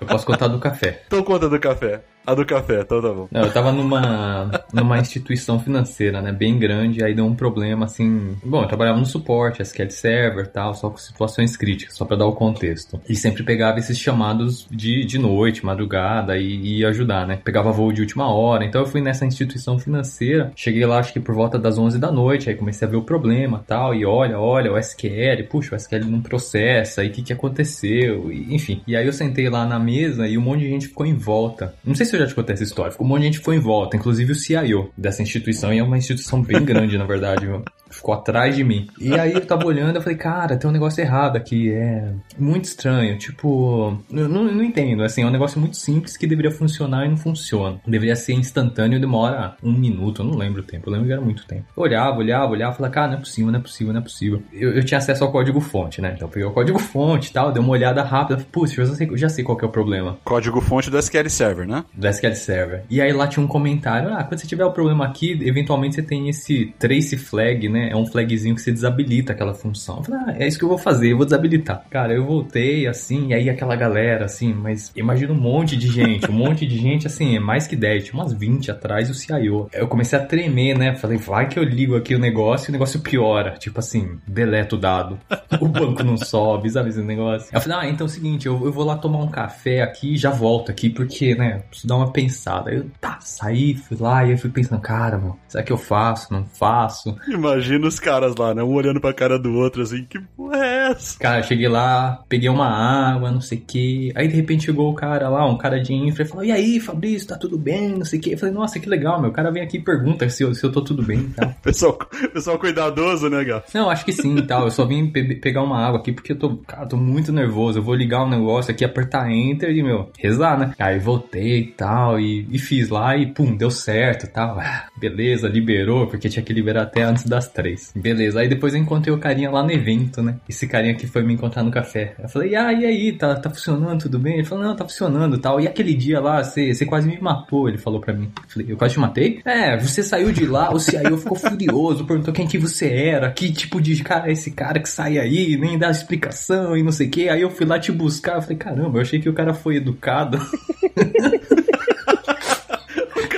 Eu posso contar do café. Então conta do café. A do café, então tá bom. Não, eu tava numa, numa instituição financeira, né, bem grande, aí deu um problema, assim... Bom, eu trabalhava no suporte, SQL Server tal, só com situações críticas, só pra dar o contexto. E sempre pegava esses chamados de, de noite, madrugada, e ia ajudar, né? Pegava voo de última hora, então eu fui nessa instituição financeira, cheguei lá acho que por volta das 11 da noite, aí comecei a ver o problema tal, e olha, olha, o SQL, puxa, o SQL não processa, e o que que aconteceu, e, enfim. E aí eu sentei lá na mesa e um monte de gente ficou em volta. Não sei se eu já te contei essa história. Ficou um monte de gente foi em volta, inclusive o CIO dessa instituição, e é uma instituição bem grande, na verdade, viu? ficou atrás de mim. E aí eu tava olhando, eu falei, cara, tem um negócio errado aqui, é muito estranho, tipo, eu não, não entendo, assim, é um negócio muito simples que deveria funcionar e não funciona. Deveria ser instantâneo e demora um minuto, eu não lembro o tempo, eu lembro que era muito tempo. Eu olhava, olhava, olhava, falava, cara, não é possível, não é possível, não é possível. Eu, eu tinha acesso ao código fonte, né? Então eu peguei o código fonte e tal, dei uma olhada rápida, putz, eu já sei, já sei qual que é o problema. Código fonte do SQL Server, né? Do SQL Server. E aí lá tinha um comentário, ah, quando você tiver o um problema aqui, eventualmente você tem esse trace flag, né? É um flagzinho que você desabilita aquela função. Eu falei, ah, é isso que eu vou fazer, eu vou desabilitar. Cara, eu voltei assim, e aí aquela galera, assim, mas imagina um monte de gente, um monte de gente, assim, é mais que 10, tinha umas 20 atrás o CIO. Eu comecei a tremer, né? Falei, vai que eu ligo aqui o negócio e o negócio piora. Tipo assim, deleto o dado. o banco não sobe, sabe esse negócio? Eu falei, ah, então é o seguinte, eu, eu vou lá tomar um café aqui e já volto aqui, porque, né, preciso dar uma pensada. Eu, tá, saí, fui lá e eu fui pensando, cara, mano, será que eu faço, não faço? Imagina os caras lá, né, um olhando pra cara do outro, assim, que porra é essa? Cara, cheguei lá, peguei uma água, não sei o que, aí de repente chegou o cara lá, um cara de infra, e falou, e aí, Fabrício, tá tudo bem, não sei o que. Eu falei, nossa, que legal, meu, o cara vem aqui e pergunta se eu, se eu tô tudo bem, tá? pessoal, pessoal cuidadoso, né, Gá? Não, acho que sim, tal, eu só vim pe pegar uma água aqui porque eu tô, cara, tô muito nervoso, eu vou ligar um negócio aqui, apertar enter e, meu, rezar, né? Aí voltei e tal, e, e fiz lá e pum, deu certo tal. Ah, beleza, liberou, porque tinha que liberar até antes das três. Beleza, aí depois eu encontrei o carinha lá no evento, né? Esse carinha que foi me encontrar no café. Eu falei, ah, e aí, tá, tá funcionando, tudo bem? Ele falou, não, tá funcionando tal. E aquele dia lá, você quase me matou, ele falou pra mim. Eu falei, eu quase te matei? É, você saiu de lá, o CIO ficou furioso, perguntou quem que você era, que tipo de cara é esse cara que sai aí, nem dá explicação e não sei o que. Aí eu fui lá te buscar, eu falei, caramba, eu achei que o cara foi educado.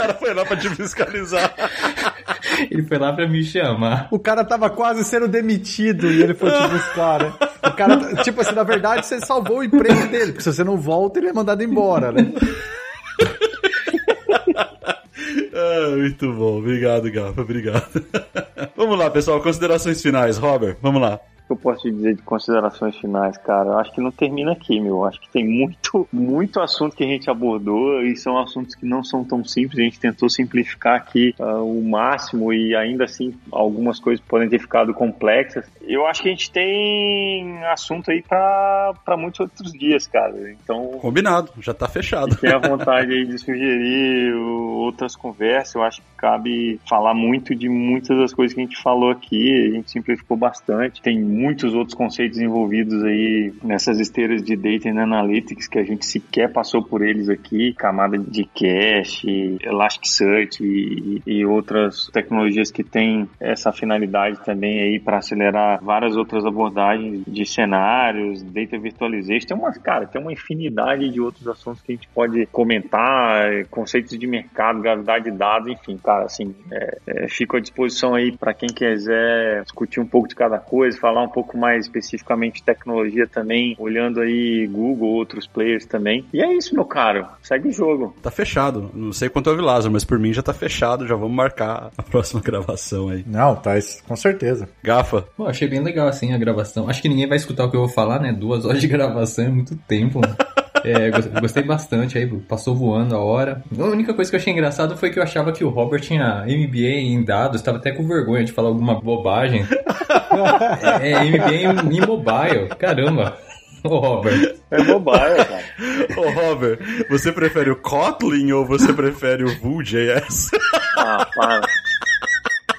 o cara foi lá pra te fiscalizar. Ele foi lá pra me chamar. O cara tava quase sendo demitido e ele foi te buscar, né? O cara, tipo assim, na verdade, você salvou o emprego dele, porque se você não volta, ele é mandado embora, né? Ah, muito bom. Obrigado, Gafa. Obrigado. Vamos lá, pessoal. Considerações finais. Robert, vamos lá que eu posso te dizer de considerações finais, cara? Eu acho que não termina aqui, meu. Eu acho que tem muito, muito assunto que a gente abordou e são assuntos que não são tão simples. A gente tentou simplificar aqui uh, o máximo e ainda assim algumas coisas podem ter ficado complexas. Eu acho que a gente tem assunto aí para muitos outros dias, cara. Então. Combinado, já tá fechado. Tem a vontade aí de sugerir outras conversas. Eu acho que cabe falar muito de muitas das coisas que a gente falou aqui. A gente simplificou bastante. Tem muitos outros conceitos envolvidos aí nessas esteiras de Data and Analytics que a gente sequer passou por eles aqui, camada de cache, Elasticsearch e, e outras tecnologias que têm essa finalidade também aí para acelerar várias outras abordagens de cenários, data virtualization, tem uma, cara, tem uma infinidade de outros assuntos que a gente pode comentar, conceitos de mercado, gravidade de dados, enfim, cara, assim, é, é, fico à disposição aí para quem quiser discutir um pouco de cada coisa, falar um pouco mais especificamente de tecnologia também, olhando aí Google, outros players também. E é isso, meu caro. Segue o jogo. Tá fechado. Não sei quanto é o Lázaro, mas por mim já tá fechado. Já vamos marcar a próxima gravação aí. Não, tá, com certeza. Gafa. Pô, achei bem legal assim a gravação. Acho que ninguém vai escutar o que eu vou falar, né? Duas horas de gravação é muito tempo, né? É, gostei bastante aí, passou voando a hora. A única coisa que eu achei engraçado foi que eu achava que o Robert tinha MBA em dados, estava até com vergonha de falar alguma bobagem. é, é MBA em, mobile, caramba. Ô, Robert. É mobile, cara. Ô, Robert, você prefere o Kotlin ou você prefere o Vue.js? ah, para.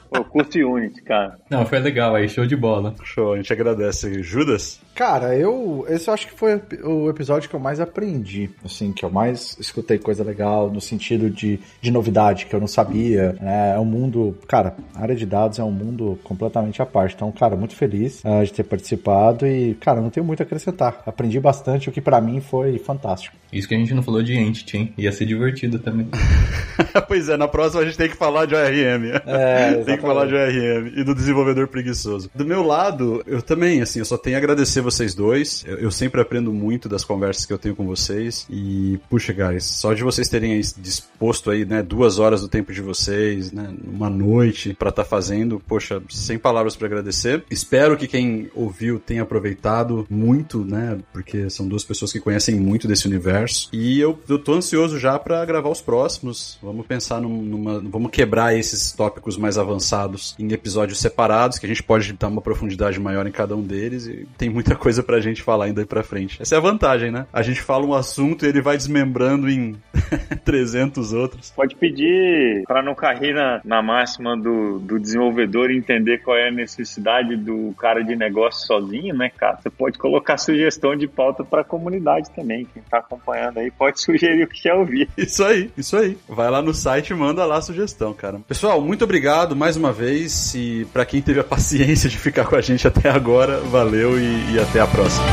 Pô, curto Unity, cara. Não, foi legal aí, show de bola. Show, a gente agradece. Judas? Cara, eu. Esse eu acho que foi o episódio que eu mais aprendi. Assim, que eu mais escutei coisa legal no sentido de, de novidade que eu não sabia. Né? É um mundo. Cara, a área de dados é um mundo completamente à parte. Então, cara, muito feliz uh, de ter participado e, cara, não tenho muito a acrescentar. Aprendi bastante, o que para mim foi fantástico. Isso que a gente não falou de Entity, hein? Ia ser divertido também. pois é, na próxima a gente tem que falar de ORM. É, tem que falar de ORM e do desenvolvedor preguiçoso. Do meu lado, eu também, assim, eu só tenho a agradecer vocês dois. Eu, eu, sempre aprendo muito das conversas que eu tenho com vocês. E, puxa, guys, só de vocês terem aí disposto aí, né, duas horas do tempo de vocês, né, uma noite para estar tá fazendo, poxa, sem palavras para agradecer. Espero que quem ouviu tenha aproveitado muito, né, porque são duas pessoas que conhecem muito desse universo. E eu, eu tô ansioso já para gravar os próximos. Vamos pensar numa. Vamos quebrar esses tópicos mais avançados em episódios separados, que a gente pode dar uma profundidade maior em cada um deles. E tem muita coisa pra gente falar ainda aí pra frente. Essa é a vantagem, né? A gente fala um assunto e ele vai desmembrando em 300 outros. Pode pedir para não cair na, na máxima do, do desenvolvedor e entender qual é a necessidade do cara de negócio sozinho, né, cara? Você pode colocar sugestão de pauta para a comunidade também. Quem tá acompanhando aí pode sugerir o que quer ouvir. Isso aí, isso aí. Vai lá no site e manda lá a sugestão, cara. Pessoal, muito obrigado mais uma vez e para quem teve a paciência de ficar com a gente até agora, valeu e, e até a próxima.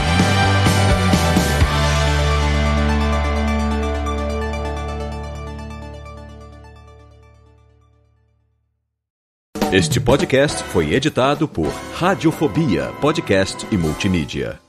Este podcast foi editado por Radiofobia, podcast e multimídia.